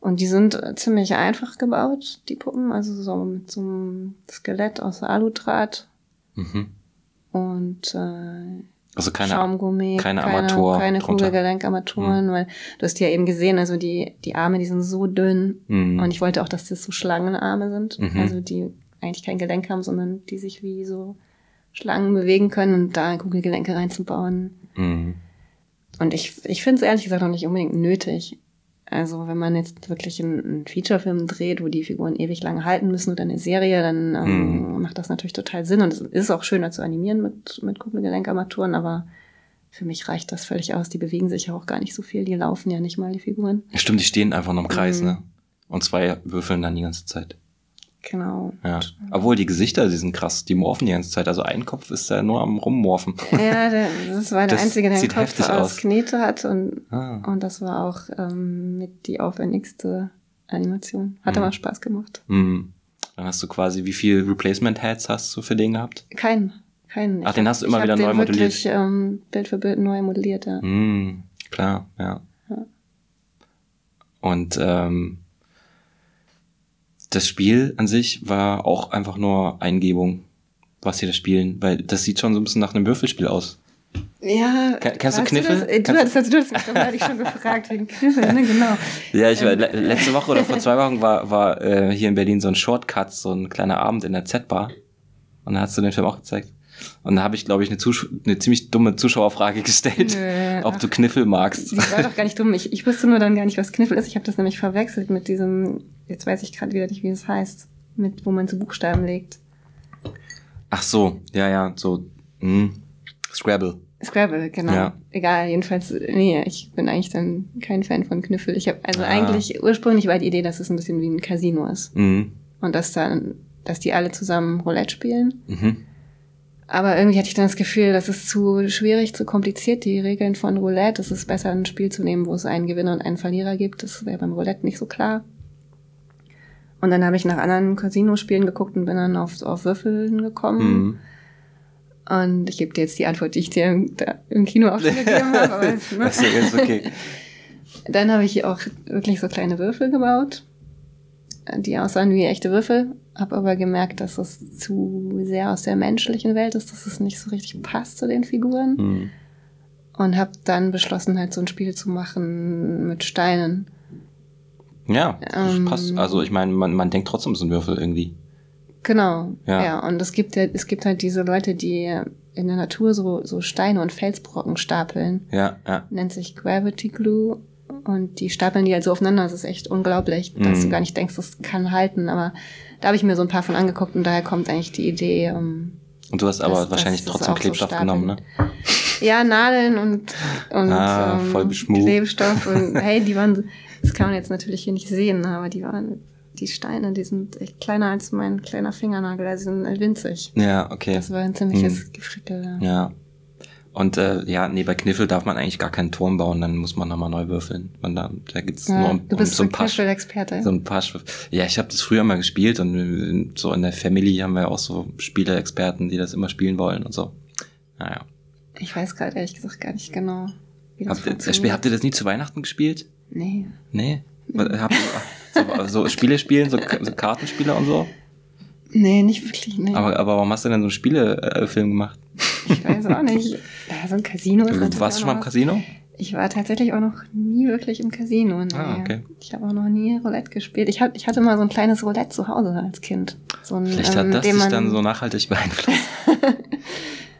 Und die sind ziemlich einfach gebaut, die Puppen. Also so mit so einem Skelett aus Aludraht Mhm. Und äh, Also keine, Schaumgummi, keine Armatur keine. Kugelgelenkarmaturen, weil du hast ja eben gesehen, also die, die Arme, die sind so dünn. Mhm. Und ich wollte auch, dass das so Schlangenarme sind. Mhm. Also die eigentlich kein Gelenk haben, sondern die sich wie so Schlangen bewegen können und da Kugelgelenke reinzubauen. Mhm. Und ich, ich finde es ehrlich gesagt auch nicht unbedingt nötig. Also wenn man jetzt wirklich einen, Featurefilm dreht, wo die Figuren ewig lang halten müssen oder eine Serie, dann ähm, Mhm. macht das natürlich total Sinn. Und es ist auch schöner zu animieren mit, mit Kugelgelenkarmaturen, aber für mich reicht das völlig aus. Die bewegen sich ja auch gar nicht so viel. Die laufen ja nicht mal, die Figuren. Ja, stimmt, die stehen einfach nur im Kreis, Mhm. ne? Und zwei würfeln dann die ganze Zeit. Genau. Ja. Obwohl die Gesichter, die sind krass, die morphen die ganze Zeit. Also ein Kopf ist da nur am Rummorphen. Ja, der, das war der Das Einzige, der einen Kopf aus. Knete hat und, Ah. und das war auch ähm, mit die aufwendigste Animation. Hat Mhm. aber Spaß gemacht. Mhm. Dann hast du quasi, wie viel Replacement Heads hast du für den gehabt? Keinen. Keinen. Ach, den hast du immer wieder neu modelliert. Wirklich, ähm, Bild für Bild neu modelliert, ja. Mhm, klar, ja. Ja. Und ähm, das Spiel an sich war auch einfach nur Eingebung, was sie da spielen, weil das sieht schon so ein bisschen nach einem Würfelspiel aus. Ja. Ken- kennst du Kniffel? das? Äh, Du, Kennst hattest, du hattest mich doch neulich schon gefragt wegen Kniffel, ne? Genau. Ja, ich war le letzte Woche oder vor zwei Wochen war, war äh, hier in Berlin so ein Shortcut, so ein kleiner Abend in der Z-Bar. Und da hast du den Film auch gezeigt. Und da habe ich, glaube ich, eine, Zusch eine ziemlich dumme Zuschauerfrage gestellt, Nö, ob ach. du Kniffel magst. Die war doch gar nicht dumm. Ich, ich wusste nur dann gar nicht, was Kniffel ist. Ich habe das nämlich verwechselt mit diesem, jetzt weiß ich gerade wieder nicht, wie es heißt, mit wo man so Buchstaben legt. Ach so, ja, ja, so mh, Scrabble. Scrabble, genau. Ja. Egal, jedenfalls, nee, ich bin eigentlich dann kein Fan von Kniffel. Ich habe also Ah. eigentlich ursprünglich war die Idee, dass es ein bisschen wie ein Casino ist Mhm. und dass dann, dass die alle zusammen Roulette spielen. Mhm. Aber irgendwie hatte ich dann das Gefühl, das ist zu schwierig, zu kompliziert, die Regeln von Roulette. Es ist besser, ein Spiel zu nehmen, wo es einen Gewinner und einen Verlierer gibt. Das wäre beim Roulette nicht so klar. Und dann habe ich nach anderen Casino-Spielen geguckt und bin dann auf, auf Würfeln gekommen. Mhm. Und ich gebe dir jetzt die Antwort, die ich dir im, im Kino auch schon gegeben habe. Aber es, ne? Das ist ja ganz okay. Dann habe ich auch wirklich so kleine Würfel gebaut, die aussahen wie echte Würfel. Habe aber gemerkt, dass es zu sehr aus der menschlichen Welt ist, dass es nicht so richtig passt zu den Figuren. Hm. Und habe dann beschlossen, halt so ein Spiel zu machen mit Steinen. Ja, das Ähm. passt. Also ich meine, man, man denkt trotzdem, es sind Würfel irgendwie. Genau, Ja. ja. Und es gibt ja, es gibt halt diese Leute, die in der Natur so, so Steine und Felsbrocken stapeln. Ja, ja. Nennt sich Gravity Glue. Und die stapeln die halt so aufeinander. Das ist echt unglaublich, dass Mhm. du gar nicht denkst, das kann halten. Aber da habe ich mir so ein paar von angeguckt und daher kommt eigentlich die Idee. Um, Und du hast aber Das- wahrscheinlich das ist trotzdem so Klebstoff stapeln. genommen, ne? ja, Nadeln und, und Ah, ähm. Klebstoff. Und hey, die waren, das kann man jetzt natürlich hier nicht sehen, aber die waren, die Steine, die sind echt kleiner als mein kleiner Fingernagel. Also die sind winzig. Ja, okay. Das war ein ziemliches Gefrickel. Ja. Ja. Und äh, ja, nee, bei Kniffel darf man eigentlich gar keinen Turm bauen, dann muss man nochmal neu würfeln. Man da, da gibt's nur Ja, um, du bist um so ein paar Experte. so ein paar Ja, ich habe das früher mal gespielt und äh, so in der Family haben wir auch so Spiele-Experten, die das immer spielen wollen und so. Naja. Ich weiß gerade ehrlich gesagt gar nicht genau, wie das Habt ihr, funktioniert. habt ihr das nie zu Weihnachten gespielt? Nee. Nee. Habt ihr so, so Spiele spielen, so, so Kartenspiele und so? Nee, nicht wirklich, nee. Aber, aber warum hast du denn so einen Spielefilm gemacht? ich weiß auch nicht. Ja, so ein Casino ist Du warst du schon mal im Casino? Ich war tatsächlich auch noch nie wirklich im Casino. Nee. Ah, okay. Ich habe auch noch nie Roulette gespielt. Ich, hab, ich hatte mal so ein kleines Roulette zu Hause als Kind. So ein, Vielleicht ähm, hat mit das dich dann so nachhaltig beeinflusst.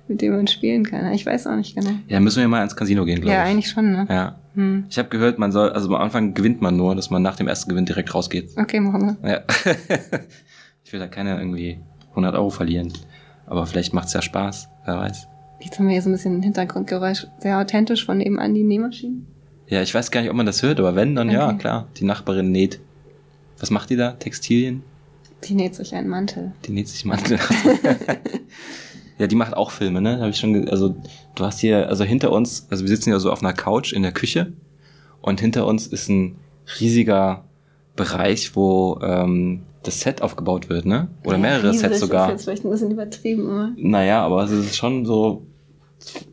mit dem man spielen kann. Ich weiß auch nicht genau. Ja, müssen wir mal ins Casino gehen, glaube Ja, ich. eigentlich schon, ne? Ja. Hm. Ich habe gehört, man soll, also am Anfang gewinnt man nur, dass man nach dem ersten Gewinn direkt rausgeht. Okay, machen wir. Ja. ich will da keine irgendwie 100 Euro verlieren. Aber vielleicht macht's ja Spaß, wer weiß. Jetzt haben wir hier so ein bisschen ein Hintergrundgeräusch. Sehr authentisch von nebenan die Nähmaschinen. Ja, ich weiß gar nicht, ob man das hört, aber wenn, dann ja, Okay. klar. Die Nachbarin näht. Was macht die da? Textilien? Die näht sich einen Mantel. Die näht sich Mantel. ja, die macht auch Filme, ne? Habe ich schon. Also du hast hier, also hinter uns, also wir sitzen ja so auf einer Couch in der Küche und hinter uns ist ein riesiger Bereich, wo ähm, das Set aufgebaut wird, ne? Oder Ja, mehrere riesig Sets sogar. Ist jetzt vielleicht ein bisschen übertrieben, aber. Naja, aber es ist schon so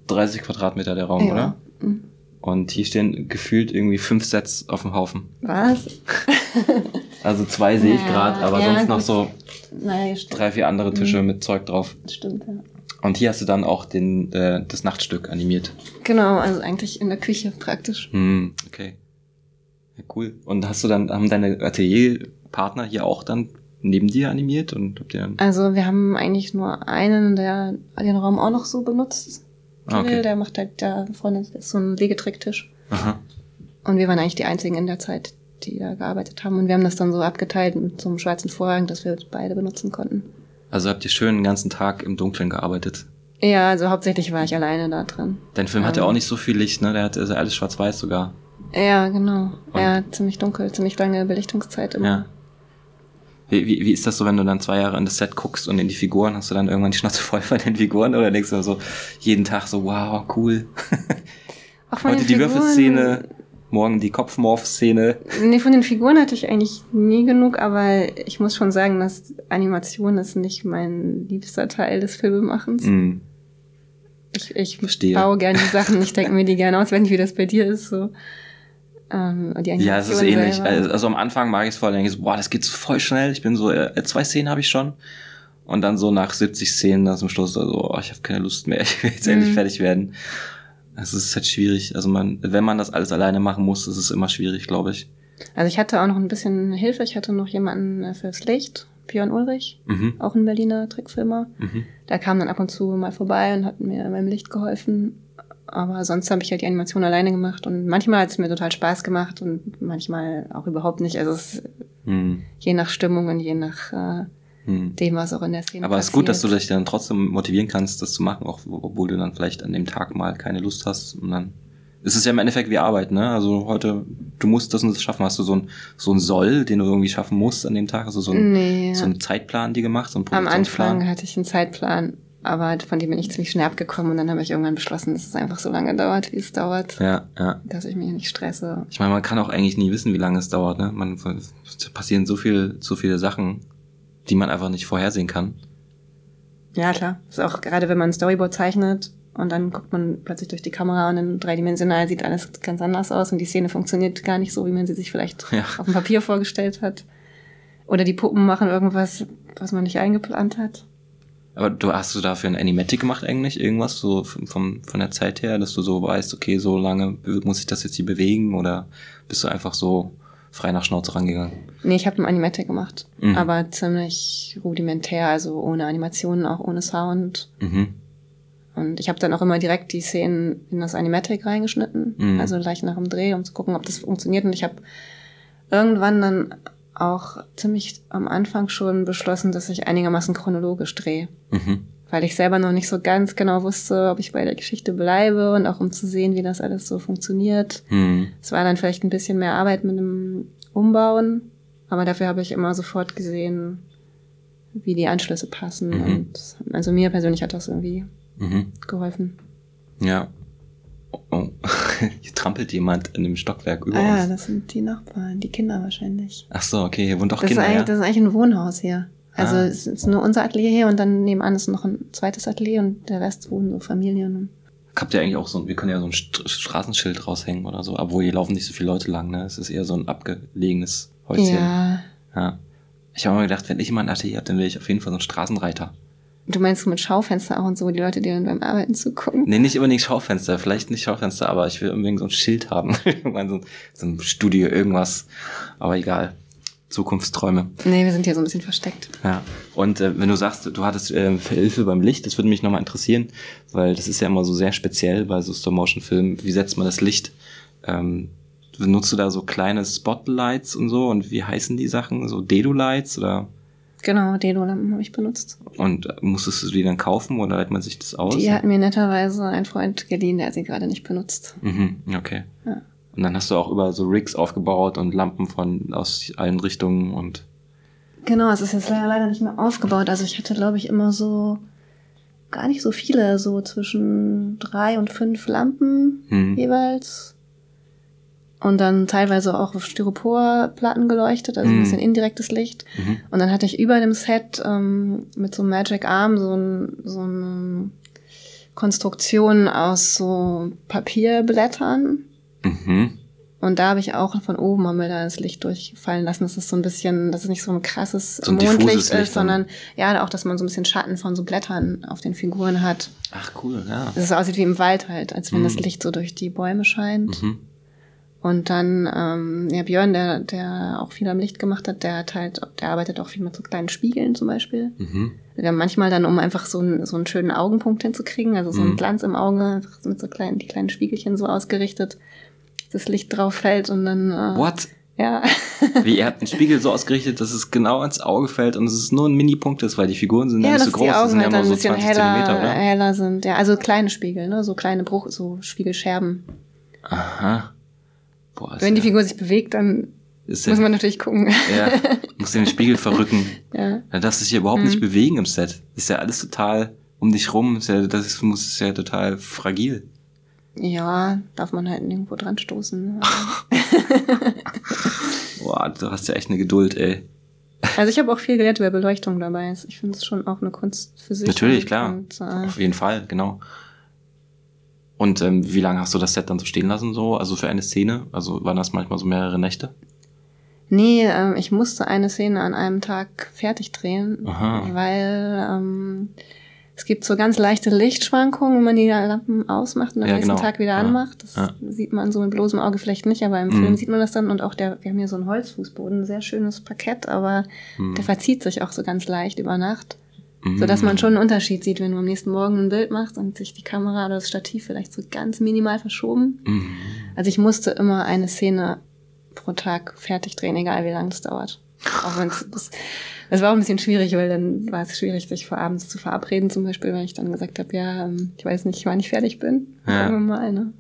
30 Quadratmeter der Raum, Ja. oder? Hm. Und hier stehen gefühlt irgendwie fünf Sets auf dem Haufen. Was? Also zwei sehe ich Ja, gerade, aber ja, sonst noch gut. so Naja, drei, vier andere Tische mit Zeug drauf. Stimmt, ja. Und hier hast du dann auch den, äh, das Nachtstück animiert. Genau, also eigentlich in der Küche praktisch. Hm, okay. Ja, cool. Und hast du dann, haben deine Atelierpartner hier auch dann neben dir animiert und habt ihr dann. Also wir haben eigentlich nur einen, der den Raum auch noch so benutzt. Ah, okay. Der macht halt da vorne so ein Legetricktisch. Aha. Und wir waren eigentlich die einzigen in der Zeit, die da gearbeitet haben. Und wir haben das dann so abgeteilt mit so einem schwarzen Vorhang, dass wir beide benutzen konnten. Also habt ihr schön den ganzen Tag im Dunkeln gearbeitet. Ja, also hauptsächlich war ich alleine da drin. Dein Film hat ja Ähm. auch nicht so viel Licht, ne? Der hat ja alles schwarz-weiß sogar. Ja, genau. Und- Ja, ziemlich dunkel, ziemlich lange Belichtungszeit immer. Ja. Wie, wie, wie ist das so, wenn du dann zwei Jahre in das Set guckst und in die Figuren, hast du dann irgendwann die Schnauze voll von den Figuren oder denkst du so jeden Tag so, wow, cool. Auch Heute die Figuren- Würfelszene, morgen die Kopfmorph-Szene. Nee, von den Figuren hatte ich eigentlich nie genug, aber ich muss schon sagen, dass Animation ist nicht mein liebster Teil des Filmemachens. Mm. Ich, ich Verstehe. baue gerne die Sachen, ich denke mir die gerne aus, wenn wie das bei dir ist. So. Ähm, Ja, es ist ähnlich. selber- Also, also am Anfang mag ich es voll, denke ich so, boah, das geht so voll schnell. Ich bin so, äh, zwei Szenen habe ich schon. Und dann so nach 70 Szenen, dann zum Schluss, so, oh, ich habe keine Lust mehr, ich will jetzt endlich Mhm. fertig werden. Es ist halt schwierig. Also man, wenn man das alles alleine machen muss, ist es immer schwierig, glaube ich. Also ich hatte auch noch ein bisschen Hilfe. Ich hatte noch jemanden fürs Licht, Björn Ulrich, Mhm. auch ein Berliner Trickfilmer. Mhm. Der kam dann ab und zu mal vorbei und hat mir beim Licht geholfen. Aber sonst habe ich halt die Animation alleine gemacht und manchmal hat es mir total Spaß gemacht und manchmal auch überhaupt nicht. Also es ist Mhm. je nach Stimmung und je nach äh, Mhm. dem, was auch in der Szene Aber es ist gut, dass du dich dann trotzdem motivieren kannst, das zu machen, auch obwohl du dann vielleicht an dem Tag mal keine Lust hast. Und dann ist es ja im Endeffekt wie Arbeit, ne? Also heute, du musst das und das schaffen. Hast du so ein, so ein Soll, den du irgendwie schaffen musst an dem Tag? Also so ein, Nee, so einen Zeitplan, die gemacht, so einen am? Anfang hatte ich einen Zeitplan, aber von dem bin ich ziemlich schnell abgekommen und dann habe ich irgendwann beschlossen, dass es einfach so lange dauert, wie es dauert, Ja, ja. dass ich mich nicht stresse. Ich meine, man kann auch eigentlich nie wissen, wie lange es dauert, ne? Man es passieren so viel, so viele Sachen, die man einfach nicht vorhersehen kann. Ja, klar. Das ist auch gerade, wenn man ein Storyboard zeichnet und dann guckt man plötzlich durch die Kamera und in dreidimensional sieht alles ganz anders aus und die Szene funktioniert gar nicht so, wie man sie sich vielleicht ja. auf dem Papier vorgestellt hat. Oder die Puppen machen irgendwas, was man nicht eingeplant hat. Aber du hast du dafür ein Animatic gemacht eigentlich? Irgendwas so vom, von der Zeit her, dass du so weißt, okay, so lange muss ich das jetzt hier bewegen oder bist du einfach so frei nach Schnauze rangegangen? Nee, ich habe ein Animatic gemacht, mhm. aber ziemlich rudimentär, also ohne Animationen, auch ohne Sound. Mhm. Und ich habe dann auch immer direkt die Szenen in das Animatic reingeschnitten, mhm. also gleich nach dem Dreh, um zu gucken, ob das funktioniert. Und ich habe irgendwann dann auch ziemlich am Anfang schon beschlossen, dass ich einigermaßen chronologisch drehe. Mhm. Weil ich selber noch nicht so ganz genau wusste, ob ich bei der Geschichte bleibe und auch um zu sehen, wie das alles so funktioniert. Mhm. Es war dann vielleicht ein bisschen mehr Arbeit mit dem Umbauen, aber dafür habe ich immer sofort gesehen, wie die Anschlüsse passen. Mhm. Und also mir persönlich hat das irgendwie mhm. geholfen. Ja, Oh, hier trampelt jemand in dem Stockwerk über ah, uns. Ja, das sind die Nachbarn, die Kinder wahrscheinlich. Ach so, okay, hier wohnen doch das Kinder. Ist ja? Das ist eigentlich ein Wohnhaus hier. Also ah. es ist nur unser Atelier hier und dann nebenan ist noch ein zweites Atelier und der Rest wohnen so Familien. Habt ihr eigentlich auch so, wir können ja so ein Straßenschild raushängen oder so, obwohl hier laufen nicht so viele Leute lang, ne? Es ist eher so ein abgelegenes Häuschen. Ja. Ja. Ich habe mir gedacht, wenn ich mal ein Atelier habe, dann will ich auf jeden Fall so einen Straßenreiter. Du meinst mit Schaufenster auch und so, die Leute, die dann beim Arbeiten zugucken? Nee, nicht unbedingt Schaufenster, vielleicht nicht Schaufenster, aber ich will unbedingt so ein Schild haben. Irgendwann so, so ein Studio, irgendwas. Aber egal. Zukunftsträume. Nee, wir sind hier so ein bisschen versteckt. Ja. Und äh, wenn du sagst, du hattest äh, Hilfe beim Licht, das würde mich nochmal interessieren, weil das ist ja immer so sehr speziell bei so Stop-Motion-Filmen. Wie setzt man das Licht? Ähm, benutzt du da so kleine Spotlights und so? Und wie heißen die Sachen? So Dedo-Lights oder? Genau, Dedo-Lampen habe ich benutzt. Und musstest du die dann kaufen oder leitet man sich das aus? Die hat mir netterweise ein Freund geliehen, der sie gerade nicht benutzt. Mhm, okay. Ja. Und dann hast du auch über so Rigs aufgebaut und Lampen von aus allen Richtungen und. Genau, es ist jetzt leider, nicht mehr aufgebaut. Also ich hatte, glaube ich, immer so gar nicht so viele, so zwischen drei und fünf Lampen mhm. jeweils und dann teilweise auch auf Styroporplatten geleuchtet, also mm. ein bisschen indirektes Licht. Mhm. Und dann hatte ich über dem Set ähm, mit so einem Magic Arm so, ein, so eine Konstruktion aus so Papierblättern. Mhm. Und da habe ich auch von oben haben wir da das Licht durchfallen lassen. Das ist so ein bisschen, das ist nicht so ein krasses so ein Mondlicht ist, sondern ja, auch, dass man so ein bisschen Schatten von so Blättern auf den Figuren hat. Ach cool, ja. Dass es aussieht wie im Wald halt, als wenn mhm. das Licht so durch die Bäume scheint. Mhm. Und dann, ähm, ja, Björn, der, der auch viel am Licht gemacht hat, der hat halt, der arbeitet auch viel mit so kleinen Spiegeln zum Beispiel. Mhm. Der manchmal dann, um einfach so, einen so einen schönen Augenpunkt hinzukriegen, also so einen mhm. Glanz im Auge, einfach mit so kleinen, die kleinen Spiegelchen so ausgerichtet, dass das Licht drauf fällt und dann. Äh, What? Ja. Wie, ihr habt den Spiegel so ausgerichtet, dass es genau ins Auge fällt und es ist nur ein Mini-Punkt ist, weil die Figuren sind ja, ja nicht so groß, die Augen sind ja halt nur so 20 heller, Zentimeter, oder? heller sind. Ja, also kleine Spiegel, ne, so kleine Bruch, so Spiegelscherben. Aha. Boah, Wenn die Figur sich bewegt, dann muss man natürlich gucken. Ja, muss den Spiegel verrücken. ja. Dann darfst du dich ja überhaupt mhm. nicht bewegen im Set. Ist ja alles total um dich rum. Ist ja, das ist, muss, ist ja total fragil. Ja, darf man halt nirgendwo dran stoßen. Boah, du hast ja echt eine Geduld, ey. Also ich habe auch viel gelernt über Beleuchtung dabei. Ich finde es schon auch eine Kunst für sich. Natürlich, klar. Und, äh, Auf jeden Fall, genau. Und ähm, wie lange hast du das Set dann so stehen lassen, so? Also für eine Szene? Also waren das manchmal so mehrere Nächte? Nee, ähm, ich musste eine Szene an einem Tag fertig drehen, Aha. weil ähm, es gibt so ganz leichte Lichtschwankungen, wenn man die Lampen ausmacht und am ja, nächsten genau. Tag wieder ja. anmacht. Das ja. sieht man so mit bloßem Auge vielleicht nicht, aber im mhm. Film sieht man das dann. Und auch der, wir haben hier so einen Holzfußboden, sehr schönes Parkett, aber mhm. der verzieht sich auch so ganz leicht über Nacht. Mhm. So dass man schon einen Unterschied sieht, wenn du am nächsten Morgen ein Bild machst und sich die Kamera oder das Stativ vielleicht so ganz minimal verschoben. Mhm. Also ich musste immer eine Szene pro Tag fertig drehen, egal wie lange es dauert. Auch wenn es es war auch ein bisschen schwierig, weil dann war es schwierig, sich vor abends zu verabreden, zum Beispiel, weil ich dann gesagt habe, ja, ähm, ich weiß nicht, wann ich fertig bin. Ja. wir mal, ne?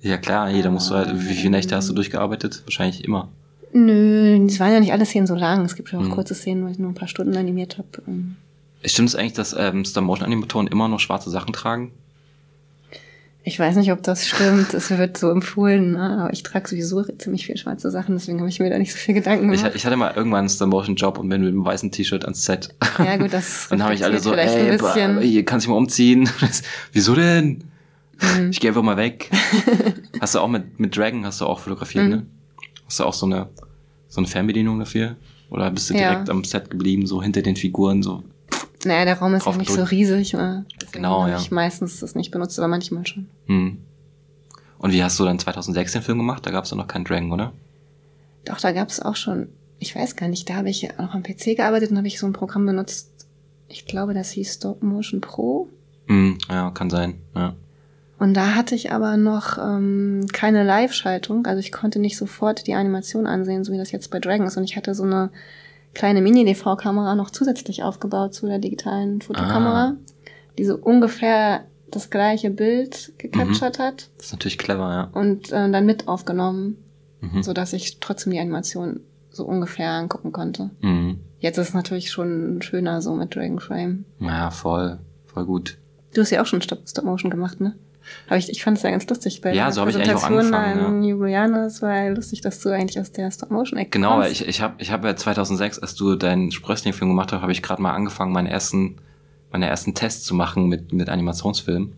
Ja klar, jeder musst du halt, wie viele Nächte hast du durchgearbeitet? Wahrscheinlich immer. Nö, es waren ja nicht alle Szenen so lang. Es gibt ja auch mhm. kurze Szenen, wo ich nur ein paar Stunden animiert habe. Stimmt es eigentlich, dass ähm, Stop-Motion-Animatoren immer noch schwarze Sachen tragen? Ich weiß nicht, ob das stimmt. Es wird so empfohlen, ne? aber ich trage sowieso ziemlich viel schwarze Sachen, deswegen habe ich mir da nicht so viel Gedanken Ich, gemacht. ich hatte mal irgendwann einen Stop-Motion-Job und bin mit einem weißen T-Shirt ans Set. ja, gut, das dann habe ich alle so, ey, ein bisschen. boah, hier kannst du mal umziehen. Wieso denn? Mhm. Ich gehe einfach mal weg. hast du auch mit, mit Dragon hast du auch fotografiert, Mhm. ne? Hast du auch so eine, so eine Fernbedienung dafür? Oder bist du Ja. direkt am Set geblieben, so hinter den Figuren, so? Naja, der Raum ist ja nicht so riesig. Ne? Genau, habe ja. ich meistens das nicht benutzt, aber manchmal schon. Hm. Und wie hast du dann 2006 den Film gemacht? Da gab es noch keinen Dragon, oder? Doch, da gab es auch schon, ich weiß gar nicht, da habe ich noch am PC gearbeitet und habe ich so ein Programm benutzt. Ich glaube, das hieß Stop Motion Pro. Hm, ja, kann sein. Ja. Und da hatte ich aber noch ähm, keine Live-Schaltung. Also ich konnte nicht sofort die Animation ansehen, so wie das jetzt bei Dragon ist. Und ich hatte so eine kleine Mini-DV-Kamera noch zusätzlich aufgebaut zu der digitalen Fotokamera, Ah. die so ungefähr das gleiche Bild gecaptured hat Das ist natürlich clever, ja. und äh, dann mit aufgenommen, Mhm. so dass ich trotzdem die Animation so ungefähr angucken konnte. Mhm. Jetzt ist es natürlich schon schöner so mit Dragon Frame. Ja, voll, voll gut. Du hast ja auch schon Stop, Stop Motion gemacht, ne? Aber ich, ich fand es ja ganz lustig bei Ja, der so hab ich eigentlich auch Präsentation angefangen, in Ljubljana. Es war ja lustig, dass du eigentlich aus der Stop Motion Ecke Genau, kommst. ich, ich habe ich hab ja 2006, als du deinen Sprössling-Film gemacht hast, habe ich gerade mal angefangen, meine ersten, meine ersten Tests zu machen mit, mit Animationsfilmen.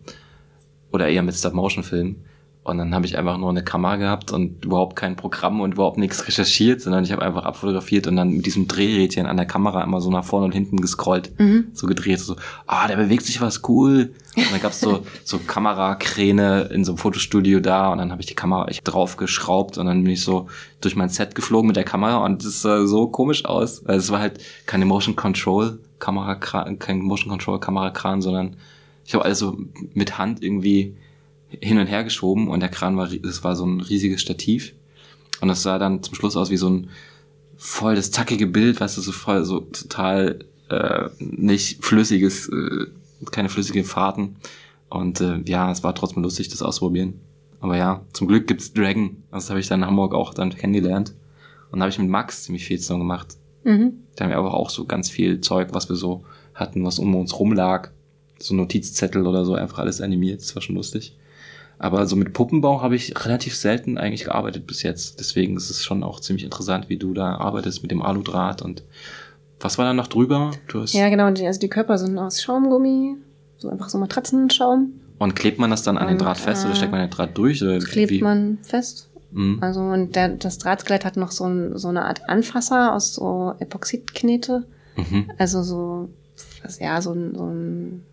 Oder eher mit Stop-Motion-Filmen. Und dann habe ich einfach nur eine Kamera gehabt und überhaupt kein Programm und überhaupt nichts recherchiert, sondern ich habe einfach abfotografiert und dann mit diesem Drehrädchen an der Kamera immer so nach vorne und hinten gescrollt, Mhm. so gedreht, so, ah, da bewegt sich was cool. Und dann gab's so, so Kamerakräne in so einem Fotostudio da und dann habe ich die Kamera echt drauf geschraubt und dann bin ich so durch mein Set geflogen mit der Kamera und das sah so komisch aus. Also es war halt keine Motion Control Kamerakran, kein Motion Control Kamerakran, sondern ich habe also mit Hand irgendwie hin und her geschoben und der Kran war, das war so ein riesiges Stativ und das sah dann zum Schluss aus wie so ein voll das zackige Bild, weißt du, so voll so total äh, nicht flüssiges, äh, keine flüssigen Fahrten und äh, ja, es war trotzdem lustig, das auszuprobieren. Aber ja, zum Glück gibt's Dragon, das habe ich dann in Hamburg auch dann kennengelernt und da habe ich mit Max ziemlich viel zusammen gemacht. Mhm. Da haben wir aber auch so ganz viel Zeug, was wir so hatten, was um uns rumlag. So Notizzettel oder so, einfach alles animiert. Das war schon lustig. Aber so mit Puppenbau habe ich relativ selten eigentlich gearbeitet bis jetzt. Deswegen ist es schon auch ziemlich interessant, wie du da arbeitest mit dem Aludraht und was war da noch drüber? Du hast Ja, genau. Die, also die Körper sind aus Schaumgummi. So einfach so Matratzenschaum. und klebt man das dann an den Und, Draht fest oder steckt man den Draht durch? Oder klebt wie? man fest. Mhm. Also und der, das Drahtskelett hat noch so, ein, so eine Art Anfasser aus so Epoxidknete. Mhm. Also so, was, ja, so ein, so ein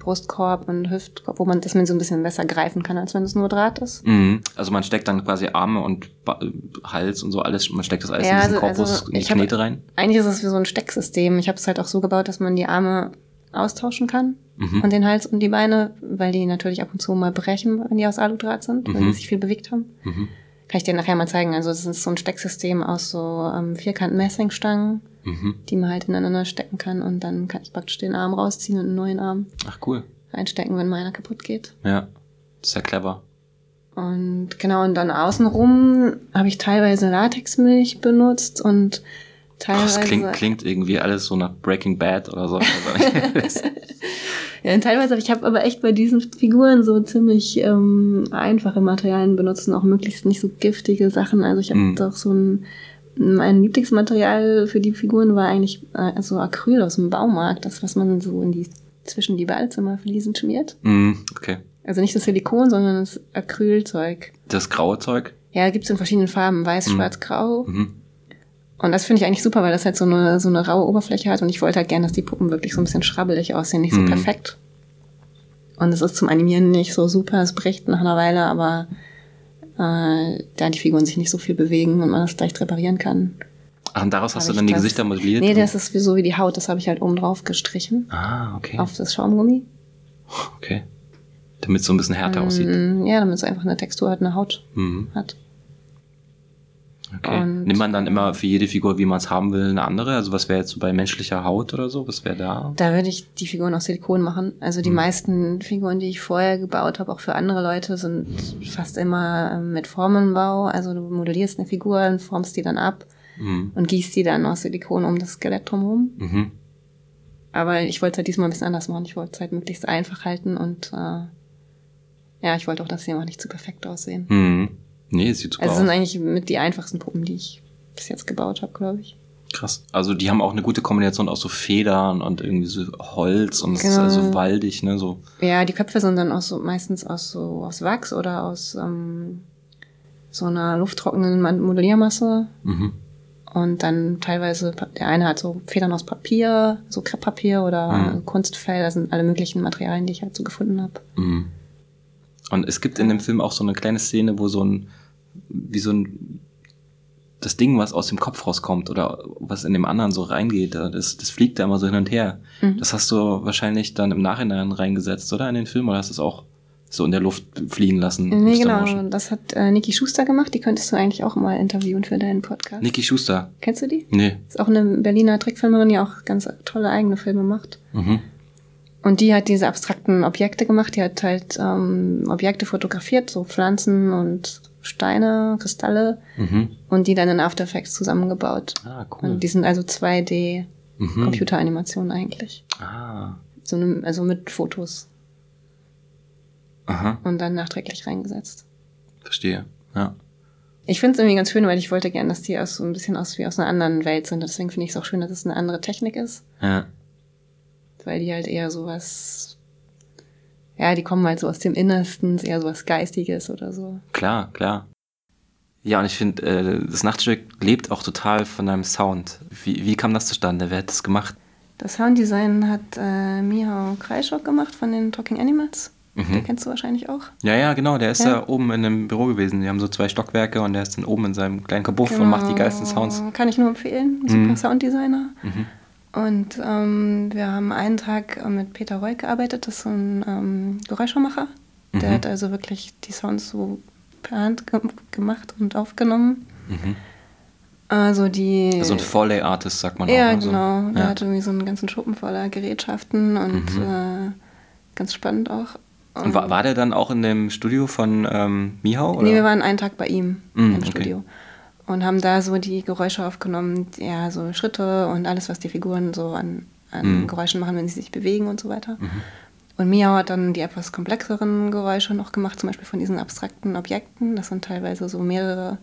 Brustkorb und Hüftkorb, wo man das man so ein bisschen besser greifen kann, als wenn es nur Draht ist. Mhm. Also man steckt dann quasi Arme und ba Hals und so alles, man steckt das alles Ja, in diesen also- Korpus, also in die ich hab- Knete rein. Eigentlich ist es wie so ein Stecksystem. Ich habe es halt auch so gebaut, dass man die Arme austauschen kann Mhm. und den Hals und die Beine, weil die natürlich ab und zu mal brechen, wenn die aus Aludraht sind, wenn Mhm. die sich viel bewegt haben. Mhm. Kann ich dir nachher mal zeigen. Also es ist so ein Stecksystem aus so ähm, vierkanten Messingstangen, Mhm. die man halt ineinander stecken kann und dann kann ich praktisch den Arm rausziehen und einen neuen Arm Ach cool. reinstecken, wenn meiner kaputt geht. Ja. Sehr clever. Und genau, und dann außenrum habe ich teilweise Latexmilch benutzt und Ach, teilweise. das klingt, klingt irgendwie alles so nach Breaking Bad oder so. Ja, und teilweise, ich habe aber echt bei diesen Figuren so ziemlich ähm, einfache Materialien benutzt und auch möglichst nicht so giftige Sachen. Also ich habe Mhm. doch so ein, mein Lieblingsmaterial für die Figuren war eigentlich äh, so Acryl aus dem Baumarkt, das, was man so in die zwischen die Badezimmerfliesen schmiert. mm, okay. Also nicht das Silikon, sondern das Acrylzeug. Das graue Zeug. Ja, gibt's in verschiedenen Farben, weiß, Mhm. schwarz, grau. Mhm. Und das finde ich eigentlich super, weil das halt so eine, so eine raue Oberfläche hat und ich wollte halt gerne, dass die Puppen wirklich so ein bisschen schrabbelig aussehen, nicht so Mhm. perfekt. Und es ist zum Animieren nicht so super, es bricht nach einer Weile, aber äh, da die Figuren sich nicht so viel bewegen und man das leicht reparieren kann. Ach, und daraus hast du dann die das- Gesichter modelliert? Nee, das ist wie so wie die Haut, das habe ich halt oben drauf gestrichen Ah, okay. auf das Schaumgummi. Okay. Damit es so ein bisschen härter aussieht. Mm, Ja, damit es einfach eine Textur hat, eine Haut Mhm. hat. Okay. Und- Nimmt man dann immer für jede Figur, wie man es haben will, eine andere? Also was wäre jetzt so bei menschlicher Haut oder so? Was wäre da? Da würde ich die Figuren aus Silikon machen. Also die Mhm. meisten Figuren, die ich vorher gebaut habe, auch für andere Leute, sind fast immer ähm, mit Formenbau. Also du modellierst eine Figur und formst die dann ab Mhm. und gießt die dann aus Silikon um das Skelett drumherum. Mhm. Aber ich wollte es halt diesmal ein bisschen anders machen. Ich wollte es halt möglichst einfach halten und äh, Ja, ich wollte auch, dass sie immer nicht zu perfekt aussehen. Mhm. Nee, sieht super Also aus. sind eigentlich mit die einfachsten Puppen, die ich bis jetzt gebaut habe, glaube ich. Krass. Also die haben auch eine gute Kombination aus so Federn und irgendwie so Holz und es ist Genau. also waldig, ne? So. Ja, die Köpfe sind dann auch so meistens aus so aus Wachs oder aus ähm, so einer lufttrocknenden Man- Modelliermasse. Mhm. Und dann teilweise, der eine hat so Federn aus Papier, so Krepppapier oder Mhm. Kunstfell, das sind alle möglichen Materialien, die ich halt so gefunden habe. Mhm. Und es gibt in dem Film auch so eine kleine Szene, wo so ein, wie so ein, das Ding, was aus dem Kopf rauskommt oder was in dem anderen so reingeht, das, das fliegt da immer so hin und her. Mhm. Das hast du wahrscheinlich dann im Nachhinein reingesetzt, oder? In den Film? Oder hast du es auch so in der Luft fliegen lassen? Nee, genau, das hat äh, Niki Schuster gemacht, die könntest du eigentlich auch mal interviewen für deinen Podcast. Niki Schuster. Kennst du die? Nee. Ist auch eine Berliner Trickfilmerin, die auch ganz tolle eigene Filme macht. Mhm. Und die hat diese abstrakten Objekte gemacht. Die hat halt ähm, Objekte fotografiert, so Pflanzen und Steine, Kristalle Mhm. und die dann in After Effects zusammengebaut. Ah, cool. Und die sind also 2D Mhm. Computeranimationen eigentlich. Ah. So ne, also mit Fotos Aha. und dann nachträglich reingesetzt. Verstehe. Ja. Ich finde es irgendwie ganz schön, weil ich wollte gerne, dass die aus so ein bisschen aus wie aus einer anderen Welt sind. Deswegen finde ich es auch schön, dass es eine andere Technik ist, Ja. weil die halt eher sowas, ja, die kommen halt so aus dem Innersten, eher sowas Geistiges oder so. Klar, klar. Ja, und ich finde, äh, das Nachtstück lebt auch total von deinem Sound. Wie, wie kam das zustande? Wer hat das gemacht? Das Sounddesign hat äh, Mihao Kreischock gemacht von den Talking Animals. Mhm. Den kennst du wahrscheinlich auch. Ja, ja, genau. Der ist Ja. ja, oben in einem Büro gewesen. Die haben so zwei Stockwerke und der ist dann oben in seinem kleinen Kabuff und macht die geilsten Sounds. Kann ich nur empfehlen. Super Mhm. Sounddesigner. Mhm. Und ähm, wir haben einen Tag äh, mit Peter Reuk gearbeitet. Das ist so ein ähm, Geräuschemacher. Der Mhm. hat also wirklich die Sounds so per Hand ge gemacht und aufgenommen. Mhm. Also die. So ein Foley-Artist, sagt man ja, auch. ne? So. genau. Der Ja. hatte irgendwie so einen ganzen Schuppen voller Gerätschaften und Mhm. äh, ganz spannend auch. Und war, war der dann auch in dem Studio von ähm? Oder? Nee, wir waren einen Tag bei ihm Mm, im okay. Studio und haben da so die Geräusche aufgenommen, ja, so Schritte und alles, was die Figuren so an, an Mm. Geräuschen machen, wenn sie sich bewegen und so weiter. Mhm. Und Miao hat dann die etwas komplexeren Geräusche noch gemacht, zum Beispiel von diesen abstrakten Objekten. Das sind teilweise so mehrere,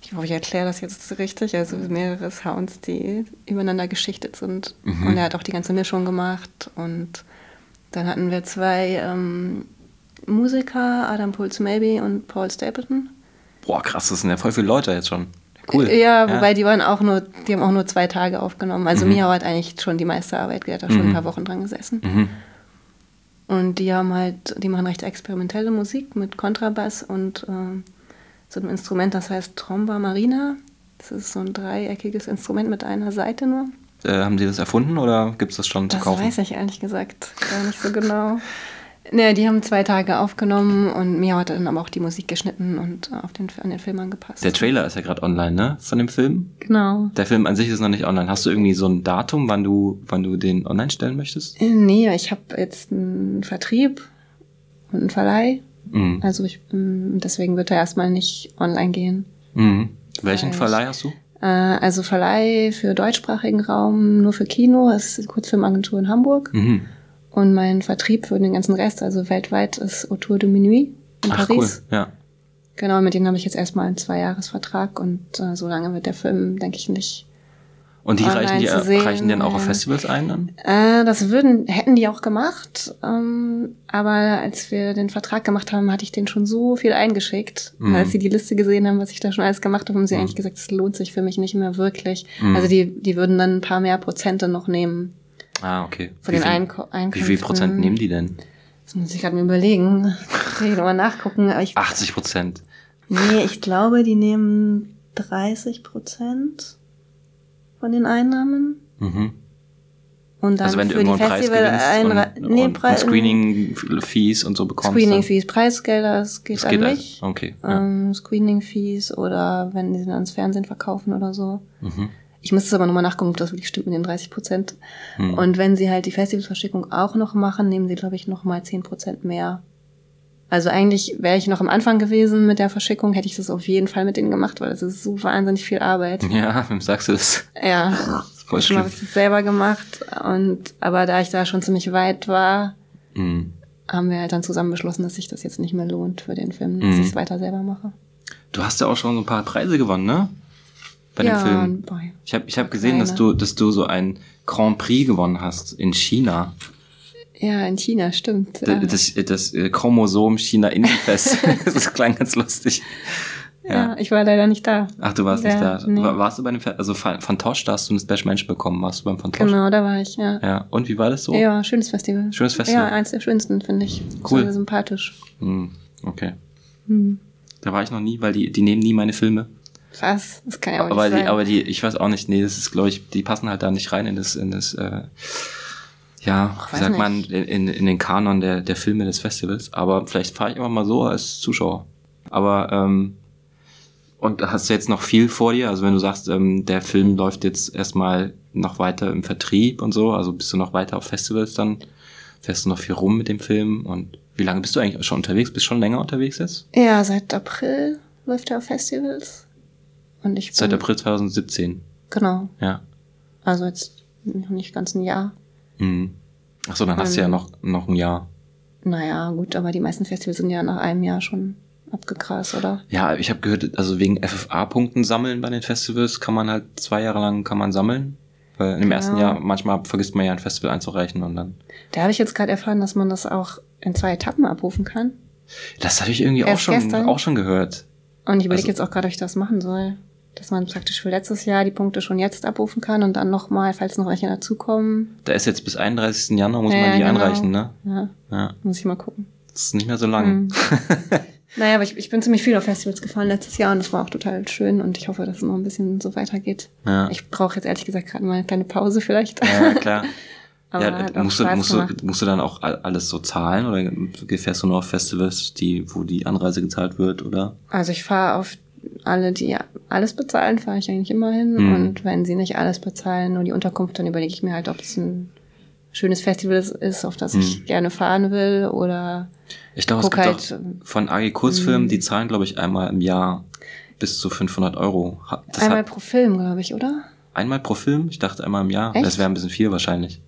ich hoffe, ich erkläre das jetzt richtig, also mehrere Sounds, die übereinander geschichtet sind. Mhm. Und er hat auch die ganze Mischung gemacht. Und dann hatten wir zwei ähm, Musiker, Adam Pulse Maybe und Paul Stapleton. Boah, krass, das sind ja voll viele Leute jetzt schon. Cool. Ja, wobei die waren auch nur, die haben auch nur zwei Tage aufgenommen. Also Mhm. Miao hat eigentlich schon die meiste Arbeit, der hat da schon Mhm. ein paar Wochen dran gesessen. Mhm. Und die haben halt, die machen recht experimentelle Musik mit Kontrabass und ähm, so einem Instrument, das heißt Tromba Marina. Das ist so ein dreieckiges Instrument mit einer Seite nur. Äh, haben die das erfunden oder gibt es das schon zu Das kaufen? weiß ich ehrlich gesagt gar nicht so genau. Ne, die haben zwei Tage aufgenommen und Mia hat dann aber auch die Musik geschnitten und äh, auf den, an den Film angepasst. Der Trailer ist ja gerade online, ne? Von dem Film. Genau. Der Film an sich ist noch nicht online. Hast du irgendwie so ein Datum, wann du, wann du den online stellen möchtest? Äh, Nee, ich habe jetzt einen Vertrieb und einen Verleih. Mhm. Also ich, ähm, deswegen wird er erstmal nicht online gehen. Mhm. Welchen Vielleicht. Verleih hast du? Äh, Also Verleih für deutschsprachigen Raum, nur für Kino, das ist Kurzfilmagentur in Hamburg. Mhm. Und mein Vertrieb für den ganzen Rest, also weltweit, ist Autour de Minuit in Ach Paris. cool, ja. Genau, mit denen habe ich jetzt erstmal einen Zweijahresvertrag und äh, so lange wird der Film, denke ich, nicht. Und die reichen die, reichen dann auch auf. Festivals ein dann? Äh, das würden, hätten die auch gemacht, ähm, aber als wir den Vertrag gemacht haben, hatte ich den schon so viel eingeschickt. Mhm. Als sie die Liste gesehen haben, was ich da schon alles gemacht habe, haben sie Mhm. eigentlich gesagt, es lohnt sich für mich nicht mehr wirklich. Mhm. Also die, die würden dann ein paar mehr Prozente noch nehmen Ah, okay. von Wie den viel, Einko wie Einkünften. viel Prozent nehmen die denn? Das muss ich gerade mir überlegen. Ich nochmal nachgucken. Aber ich, 80 Prozent. nee, ich glaube, die nehmen 30 Prozent von den Einnahmen. Mhm. Und dann Also wenn du irgendwo einen Preis gewinnst und, nee, und, und Screening-Fees und so bekommst. Screening dann- Fees, Preisgelder, das geht Das an geht mich. also. Okay. Ja. Ähm, Screening Fees oder wenn die dann ans Fernsehen verkaufen oder so. Mhm. Ich müsste es aber nochmal nachgucken, ob das wirklich stimmt mit den 30 Prozent. Mhm. Und wenn sie halt die Festivalsverschickung auch noch machen, nehmen sie, glaube ich, nochmal 10 Prozent mehr. Also eigentlich wäre ich noch am Anfang gewesen mit der Verschickung, hätte ich das auf jeden Fall mit denen gemacht, weil das ist so wahnsinnig viel Arbeit. Ja, wem sagst du das? Ja, Das ist voll ich habe es selber gemacht und aber da ich da schon ziemlich weit war, Mhm. haben wir halt dann zusammen beschlossen, dass sich das jetzt nicht mehr lohnt für den Film, dass Mhm. ich es weiter selber mache. Du hast ja auch schon so ein paar Preise gewonnen, ne? Bei ja, dem Film. bei- Ich habe ich hab gesehen, dass du, dass du so ein Grand Prix gewonnen hast in China. ja, in China, stimmt. D- ja. Das, das, äh, Chromosom China Indie Fest. das klang ganz lustig. ja. ich war leider nicht da. Ach, du warst Ja, nicht da. nee. War, warst du bei dem Fe also Fan- Fantosch, da hast du einen Special Mensch bekommen. Warst du beim Fantosch? Genau, da war ich, ja. Ja. Und wie war das so? Ja, schönes Festival. Schönes Festival. Ja, eins der schönsten, finde ich. Cool. Sehr sympathisch. Hm, okay. Hm. Da war ich noch nie, weil die, die nehmen nie meine Filme. Was? Das kann ja auch aber nicht die, sein. aber die, ich weiß auch nicht, nee, das ist, glaube ich, die passen halt da nicht rein in das, in das, äh, ja, Ach, wie sagt man, nicht. in, in den Kanon der, der Filme des Festivals. Aber vielleicht fahre ich immer mal so als Zuschauer. Aber, ähm, und hast du jetzt noch viel vor dir? Also wenn du sagst, ähm, der Film läuft jetzt erstmal noch weiter im Vertrieb und so, also bist du noch weiter auf Festivals, dann fährst du noch viel rum mit dem Film und wie lange bist du eigentlich schon unterwegs? Bist du schon länger unterwegs jetzt? ja, seit April läuft er auf Festivals. Und ich bin, Seit April 2017. Genau. Ja. Also jetzt noch nicht ganz ein Jahr. Mhm. Ach so, dann hast du ja Ähm. noch, noch ein Jahr. Naja, gut, aber die meisten Festivals sind ja nach einem Jahr schon abgegrast, oder? Ja, ich habe gehört, also wegen FFA-Punkten sammeln bei den Festivals kann man halt zwei Jahre lang kann man sammeln. Weil im Genau. ersten Jahr, manchmal vergisst man ja ein Festival einzureichen und dann. Da habe ich jetzt gerade erfahren, dass man das auch in zwei Etappen abrufen kann. Das habe ich irgendwie auch schon, gestern? auch schon gehört. Und ich überlege Also- jetzt auch gerade, ob ich das machen soll. Dass man praktisch für letztes Jahr die Punkte schon jetzt abrufen kann und dann nochmal, falls noch welche dazukommen. Da ist jetzt bis 31. Januar muss Ja, man die genau. einreichen, ne? Ja, Ja. muss ich mal gucken. Das ist nicht mehr so lang. Mhm. naja, aber ich, ich bin ziemlich viel auf Festivals gefahren letztes Jahr und das war auch total schön und ich hoffe, dass es noch ein bisschen so weitergeht. Ja. Ich brauche jetzt ehrlich gesagt gerade mal eine kleine Pause vielleicht. Ja, klar. aber ja, musst, du, musst, du, musst du dann auch all- alles so zahlen oder fährst du nur auf Festivals, die, wo die Anreise gezahlt wird, oder? Also ich fahre auf alle, die alles bezahlen, fahre ich eigentlich immer hin. Mhm. Und wenn sie nicht alles bezahlen, nur die Unterkunft, dann überlege ich mir halt, ob es ein schönes Festival ist- auf das ich Mhm. gerne fahren will oder Ich glaube, es gibt halt. von AG Kurzfilmen, Mhm. die zahlen, glaube ich, einmal im Jahr bis zu 500 Euro. Das einmal hat, pro Film, glaube ich, oder? einmal pro Film? Ich dachte einmal im Jahr. Echt? Das wäre ein bisschen viel wahrscheinlich.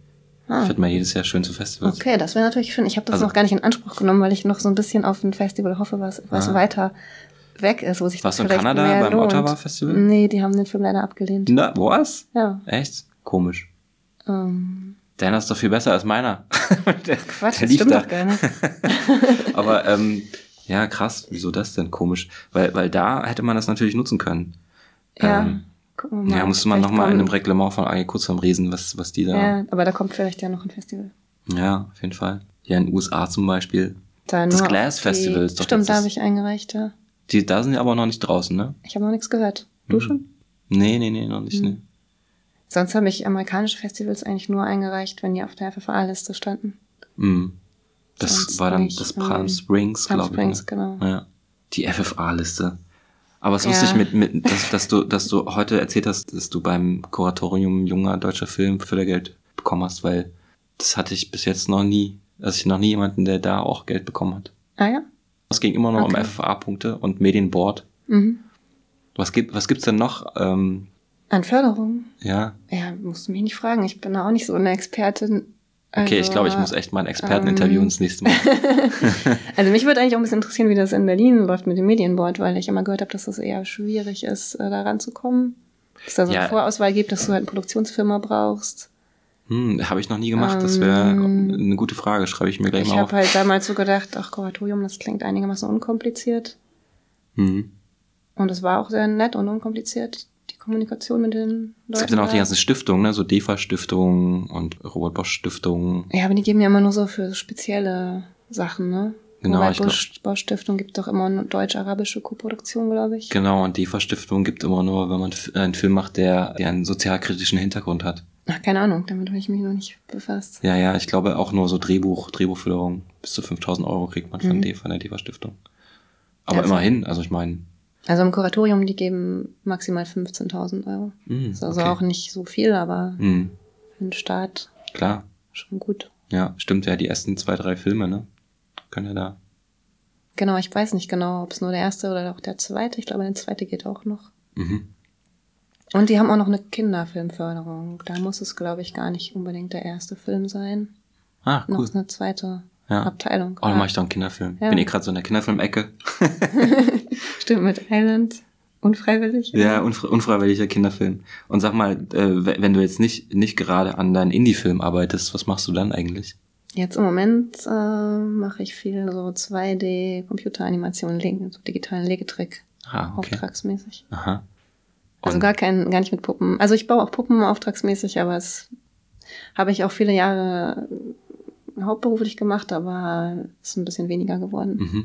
Ah. Fährt man jedes Jahr schön zu Festivals. Okay, das wäre natürlich schön. Ich habe das Also- noch gar nicht in Anspruch genommen, weil ich noch so ein bisschen auf ein Festival hoffe, was, was Ah. weiter weg ist, wo sich Warst du das in vielleicht Kanada beim lohnt. Ottawa Festival? Nee, die haben den Film leider abgelehnt. Na, was? Ja. Echt? Komisch. Ähm, Deiner ist doch viel besser als meiner. der, Quatsch, der das stimmt da. doch gar nicht. Aber ähm, ja, krass. Wieso das denn? Komisch. Weil, weil da hätte man das natürlich nutzen können. Ja. Ähm, Gucken wir mal. ja, musste man nochmal in einem Reglement von AG Kurzfilm lesen, was, was die da. Ja, aber da kommt vielleicht ja noch ein Festival. Ja, auf jeden Fall. Ja, in den USA zum Beispiel. Da Das Glass Festival ist doch Stimmt, da habe ich eingereicht, ja. Die, da sind die aber noch nicht draußen, ne? Ich habe noch nichts gehört. Du Mhm. schon? Nee, nee, nee, noch nicht, Hm. nee. Sonst habe ich amerikanische Festivals eigentlich nur eingereicht, wenn die auf der FFA-Liste standen. Mhm. Das Sonst war dann das Palm Springs, Palm glaube ich. Springs, Ne? genau. Ja. Die FFA-Liste. Aber es Ja. lustig, mit, mit, dass, dass, du, dass du heute erzählt hast, dass du beim Kuratorium junger deutscher Film Fördergeld bekommen hast, weil das hatte ich bis jetzt noch nie. Also ich noch nie jemanden, der da auch Geld bekommen hat. Ah ja? Es ging immer nur Okay. um FFA-Punkte und Medienboard. Mhm. Was gibt, was gibt's denn noch? Ähm, An Förderung? ja, Ja, musst du mich nicht fragen. Ich bin da auch nicht so eine Expertin. okay, ich Also, glaube, ich muss echt mal einen Experten ähm, interviewen das nächste Mal. Also mich würde eigentlich auch ein bisschen interessieren, wie das in Berlin läuft mit dem Medienboard, weil ich immer gehört habe, dass das eher schwierig ist, äh, da ranzukommen. Dass da so eine Ja. Vorauswahl gibt, dass du halt eine Produktionsfirma brauchst. Hm, habe ich noch nie gemacht. Das wäre Ähm, eine gute Frage. Schreibe ich mir gleich Ich mal auf. habe halt damals so gedacht, ach, Kuratorium, das klingt einigermaßen unkompliziert. Hm. Und es war auch sehr nett und unkompliziert, die Kommunikation mit den Leuten. Es gibt dann auch die ganzen Stiftungen, ne? so DEFA-Stiftung und Robert Bosch-Stiftung. Ja, aber die geben ja immer nur so für spezielle Sachen, ne? Genau, Robert ich glaub- Bosch, Bosch Stiftung gibt doch immer eine deutsch-arabische Koproduktion, glaube ich. Genau, und DEFA-Stiftung gibt immer nur, wenn man einen Film macht, der, der einen sozialkritischen Hintergrund hat. Ach, keine Ahnung, damit habe ich mich noch nicht befasst. Ja, ja, ich glaube auch nur so Drehbuch, Drehbuchförderung. Bis zu 5000 Euro kriegt man von Mhm. DEFA, der DEFA-Stiftung. Aber Also- immerhin, also ich meine, Also im Kuratorium, die geben maximal 15.000 Euro. hm, Das ist also okay. auch nicht so viel, aber Hm, für den Start klar. schon gut. Ja, stimmt ja, die ersten zwei, drei Filme, ne? Können ja da. Genau, ich weiß nicht genau, ob es nur der erste oder auch der zweite. Ich glaube, der zweite geht auch noch. Mhm. Und die haben auch noch eine Kinderfilmförderung. Da muss es, glaube ich, gar nicht unbedingt der erste Film sein. Ah, cool. Noch eine zweite Ja. Abteilung. Oh, dann mache ich doch einen Kinderfilm. Ja. Bin eh gerade so in der Kinderfilm-Ecke. Stimmt, mit Island. Unfreiwillig. Ja, unfre unfreiwilliger Kinderfilm. Und sag mal, äh, wenn du jetzt nicht, nicht gerade an deinen Indie-Film arbeitest, was machst du dann eigentlich? Jetzt im Moment äh, mache ich viel so 2D-Computeranimationen, legen, so digitalen Legetrick, Ah, okay. auftragsmäßig. Aha. Also gar kein, gar nicht mit Puppen. Also ich baue auch Puppen auftragsmäßig, aber es habe ich auch viele Jahre hauptberuflich gemacht, aber ist ein bisschen weniger geworden. Mhm.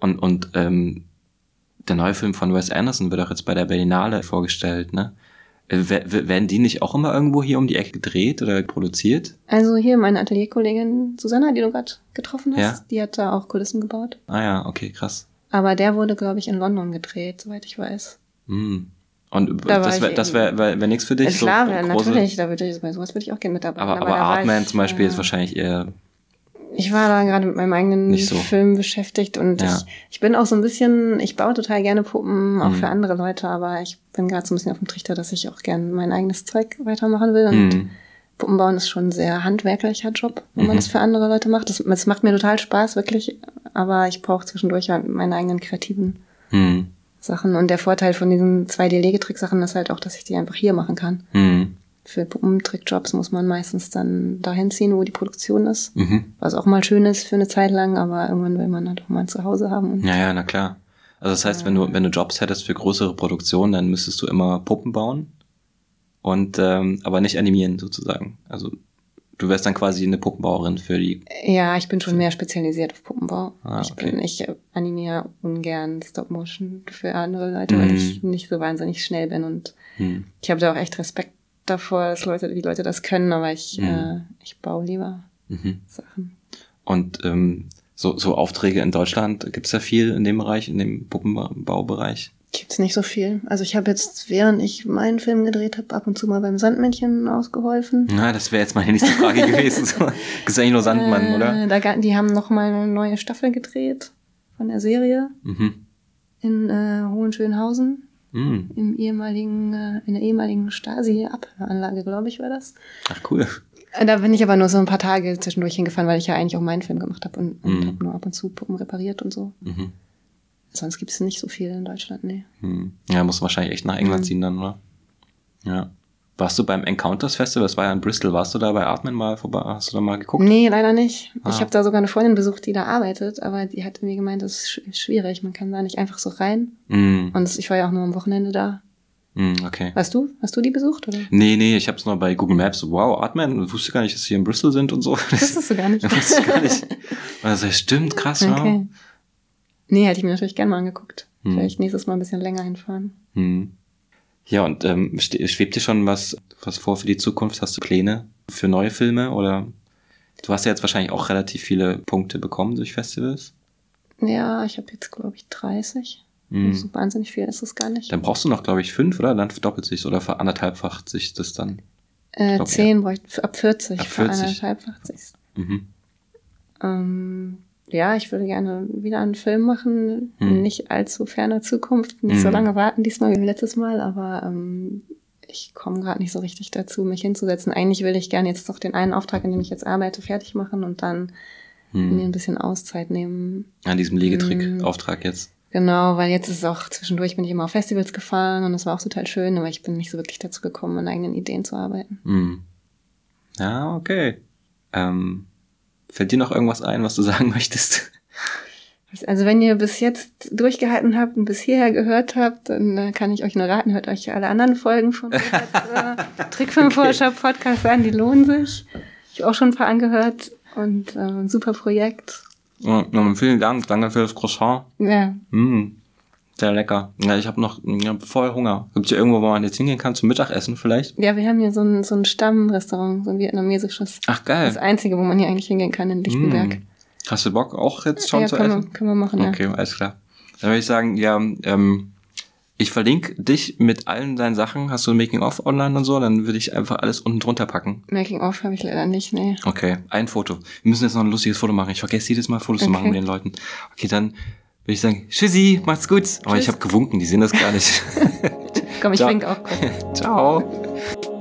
Und, und ähm, der neue Film von Wes Anderson wird auch jetzt bei der Berlinale vorgestellt, ne? Äh, wer- wer- Werden die nicht auch immer irgendwo hier um die Ecke gedreht oder produziert? Also hier meine Atelierkollegin Susanna, die du gerade getroffen hast, Ja. die hat da auch Kulissen gebaut. Ah ja, okay, krass. Aber der wurde, glaube ich, in London gedreht, soweit ich weiß. Hm. Und Da das wäre das wär, wär, wär nichts für dich? Klar, so große- natürlich, da würde ich, bei sowas würde ich auch gerne mitarbeiten. Aber, aber war Artman ich, zum Beispiel äh, ist wahrscheinlich eher. Ich war da gerade mit meinem eigenen so. Film beschäftigt und Ja. ich, ich bin auch so ein bisschen, ich baue total gerne Puppen, auch Mhm. für andere Leute, aber ich bin gerade so ein bisschen auf dem Trichter, dass ich auch gerne mein eigenes Zeug weitermachen will. Und Hm. Puppenbauen ist schon ein sehr handwerklicher Job, wenn man Mhm. das für andere Leute macht. Das, das macht mir total Spaß, wirklich, aber ich brauche zwischendurch halt meine eigenen kreativen Hm. Sachen. Und der Vorteil von diesen 2D-Legetrick-Sachen ist halt auch, dass ich die einfach hier machen kann. Hm. Für Puppentrickjobs muss man meistens dann dahin ziehen, wo die Produktion ist. Mhm. Was auch mal schön ist für eine Zeit lang, aber irgendwann will man halt auch mal ein Zuhause haben. Und Ja, ja, na klar. Also das heißt, wenn du, wenn du Jobs hättest für größere Produktionen, dann müsstest du immer Puppen bauen und ähm, aber nicht animieren sozusagen. Also du wärst dann quasi eine Puppenbauerin für die. ja, ich bin schon mehr spezialisiert auf Puppenbau. Ah, Ich okay. bin, ich äh, animiere ungern Stop-Motion für andere Leute, weil Mhm. ich nicht so wahnsinnig schnell bin und Hm. ich habe da auch echt Respekt davor, dass Leute, die Leute das können, aber ich, Mhm. äh, ich baue lieber Mhm. Sachen. Und ähm, so, so Aufträge in Deutschland, gibt's da viel in dem Bereich, in dem Puppenbaubereich? Gibt's nicht so viel. Also ich habe jetzt, während ich meinen Film gedreht habe, ab und zu mal beim Sandmännchen ausgeholfen. Na, das wäre jetzt meine nächste Frage gewesen. So, Gibt's eigentlich nur Sandmann, äh, oder? Da, die haben noch mal eine neue Staffel gedreht von der Serie Mhm. in äh, Hohenschönhausen. Mhm. Im ehemaligen, äh, in der ehemaligen Stasi-Abhöranlage, glaube ich, war das. Ach cool. Äh, Da bin ich aber nur so ein paar Tage zwischendurch hingefahren, weil ich ja eigentlich auch meinen Film gemacht habe und, und Mhm. habe nur ab und zu Puppen repariert und so. Mhm. Sonst gibt's nicht so viel in Deutschland, nee. Hm. Ja, musst du wahrscheinlich echt nach England Mhm. ziehen dann, oder? Ja. Warst du beim Encounters Festival? Das war ja in Bristol. Warst du da bei Artman mal vorbei? Hast du da mal geguckt? Nee, leider nicht. Ah. Ich habe da sogar eine Freundin besucht, die da arbeitet, aber die hat mir gemeint, das ist sch- schwierig. Man kann da nicht einfach so rein. Mm, Und ich war ja auch nur am Wochenende da. mm, okay. Weißt du? Hast du die besucht, oder? Nee, nee, ich hab's nur bei Google Maps. Wow, Artman, wusste gar nicht, dass sie hier in Bristol sind und so. Das Wusstest du gar nicht. wusste gar nicht. Also, stimmt, krass, ja. Nee, hätte ich mir natürlich gerne mal angeguckt. Hm. Vielleicht nächstes Mal ein bisschen länger hinfahren. Hm. Ja, und ähm, schwebt dir schon was, was vor für die Zukunft? Hast du Pläne für neue Filme oder? Du hast ja jetzt wahrscheinlich auch relativ viele Punkte bekommen durch Festivals. Ja, ich habe jetzt, glaube ich, 30. Hm. So wahnsinnig viel ist es gar nicht. Dann brauchst du noch, glaube ich, fünf, oder? Dann verdoppelt sich oder veranderthalbfacht sich das dann. Äh, glaub, 10 bräuchte ich, ab 40, Ab für 40. anderthalb 80. Mhm. Ähm, ja, ich würde gerne wieder einen Film machen. Hm. Nicht allzu ferner Zukunft, nicht so Hm. lange warten diesmal wie letztes Mal, aber ähm, ich komme gerade nicht so richtig dazu, mich hinzusetzen. Eigentlich will ich gerne jetzt doch den einen Auftrag, in dem ich jetzt arbeite, fertig machen und dann mir Hm. ein bisschen Auszeit nehmen. An diesem Hm. Legetrick-Auftrag jetzt. Genau, weil jetzt ist es auch zwischendurch bin ich immer auf Festivals gefahren und das war auch total schön, aber ich bin nicht so wirklich dazu gekommen, an eigenen Ideen zu arbeiten. Hm. Ja, okay. Ähm, fällt dir noch irgendwas ein, was du sagen möchtest? Also wenn ihr bis jetzt durchgehalten habt und bis hierher gehört habt, dann äh, kann ich euch nur raten, hört euch alle anderen Folgen von Roberts, äh, Trickfilmforscher Podcast an, die lohnen sich. Ich habe auch schon ein paar angehört und äh, ein super Projekt. Ja, vielen Dank. Danke für das Croissant. Ja, Mm, sehr lecker. Ja, ich habe noch ja, voll Hunger. Gibt es hier irgendwo, wo man jetzt hingehen kann zum Mittagessen vielleicht? ja, wir haben hier so ein, so ein Stammrestaurant, so ein vietnamesisches. Ach, geil. Das einzige, wo man hier eigentlich hingehen kann in Lichtenberg. Mm. Hast du Bock auch jetzt schon ja, zu können essen? wir, können wir machen, ja. Okay, alles klar. Dann würde ich sagen, ja, ähm, ich verlinke dich mit allen deinen Sachen. Hast du ein Making-of online und so? Dann würde ich einfach alles unten drunter packen. Making of habe ich leider nicht, nee. Okay, ein Foto. Wir müssen jetzt noch ein lustiges Foto machen. Ich vergesse jedes Mal Fotos zu machen Okay. mit den Leuten. Okay, dann würde ich sagen, tschüssi, macht's gut. Aber ich Tschüss. habe gewunken, die sehen das gar nicht. Komm, ich Ciao. wink auch kurz. Ciao.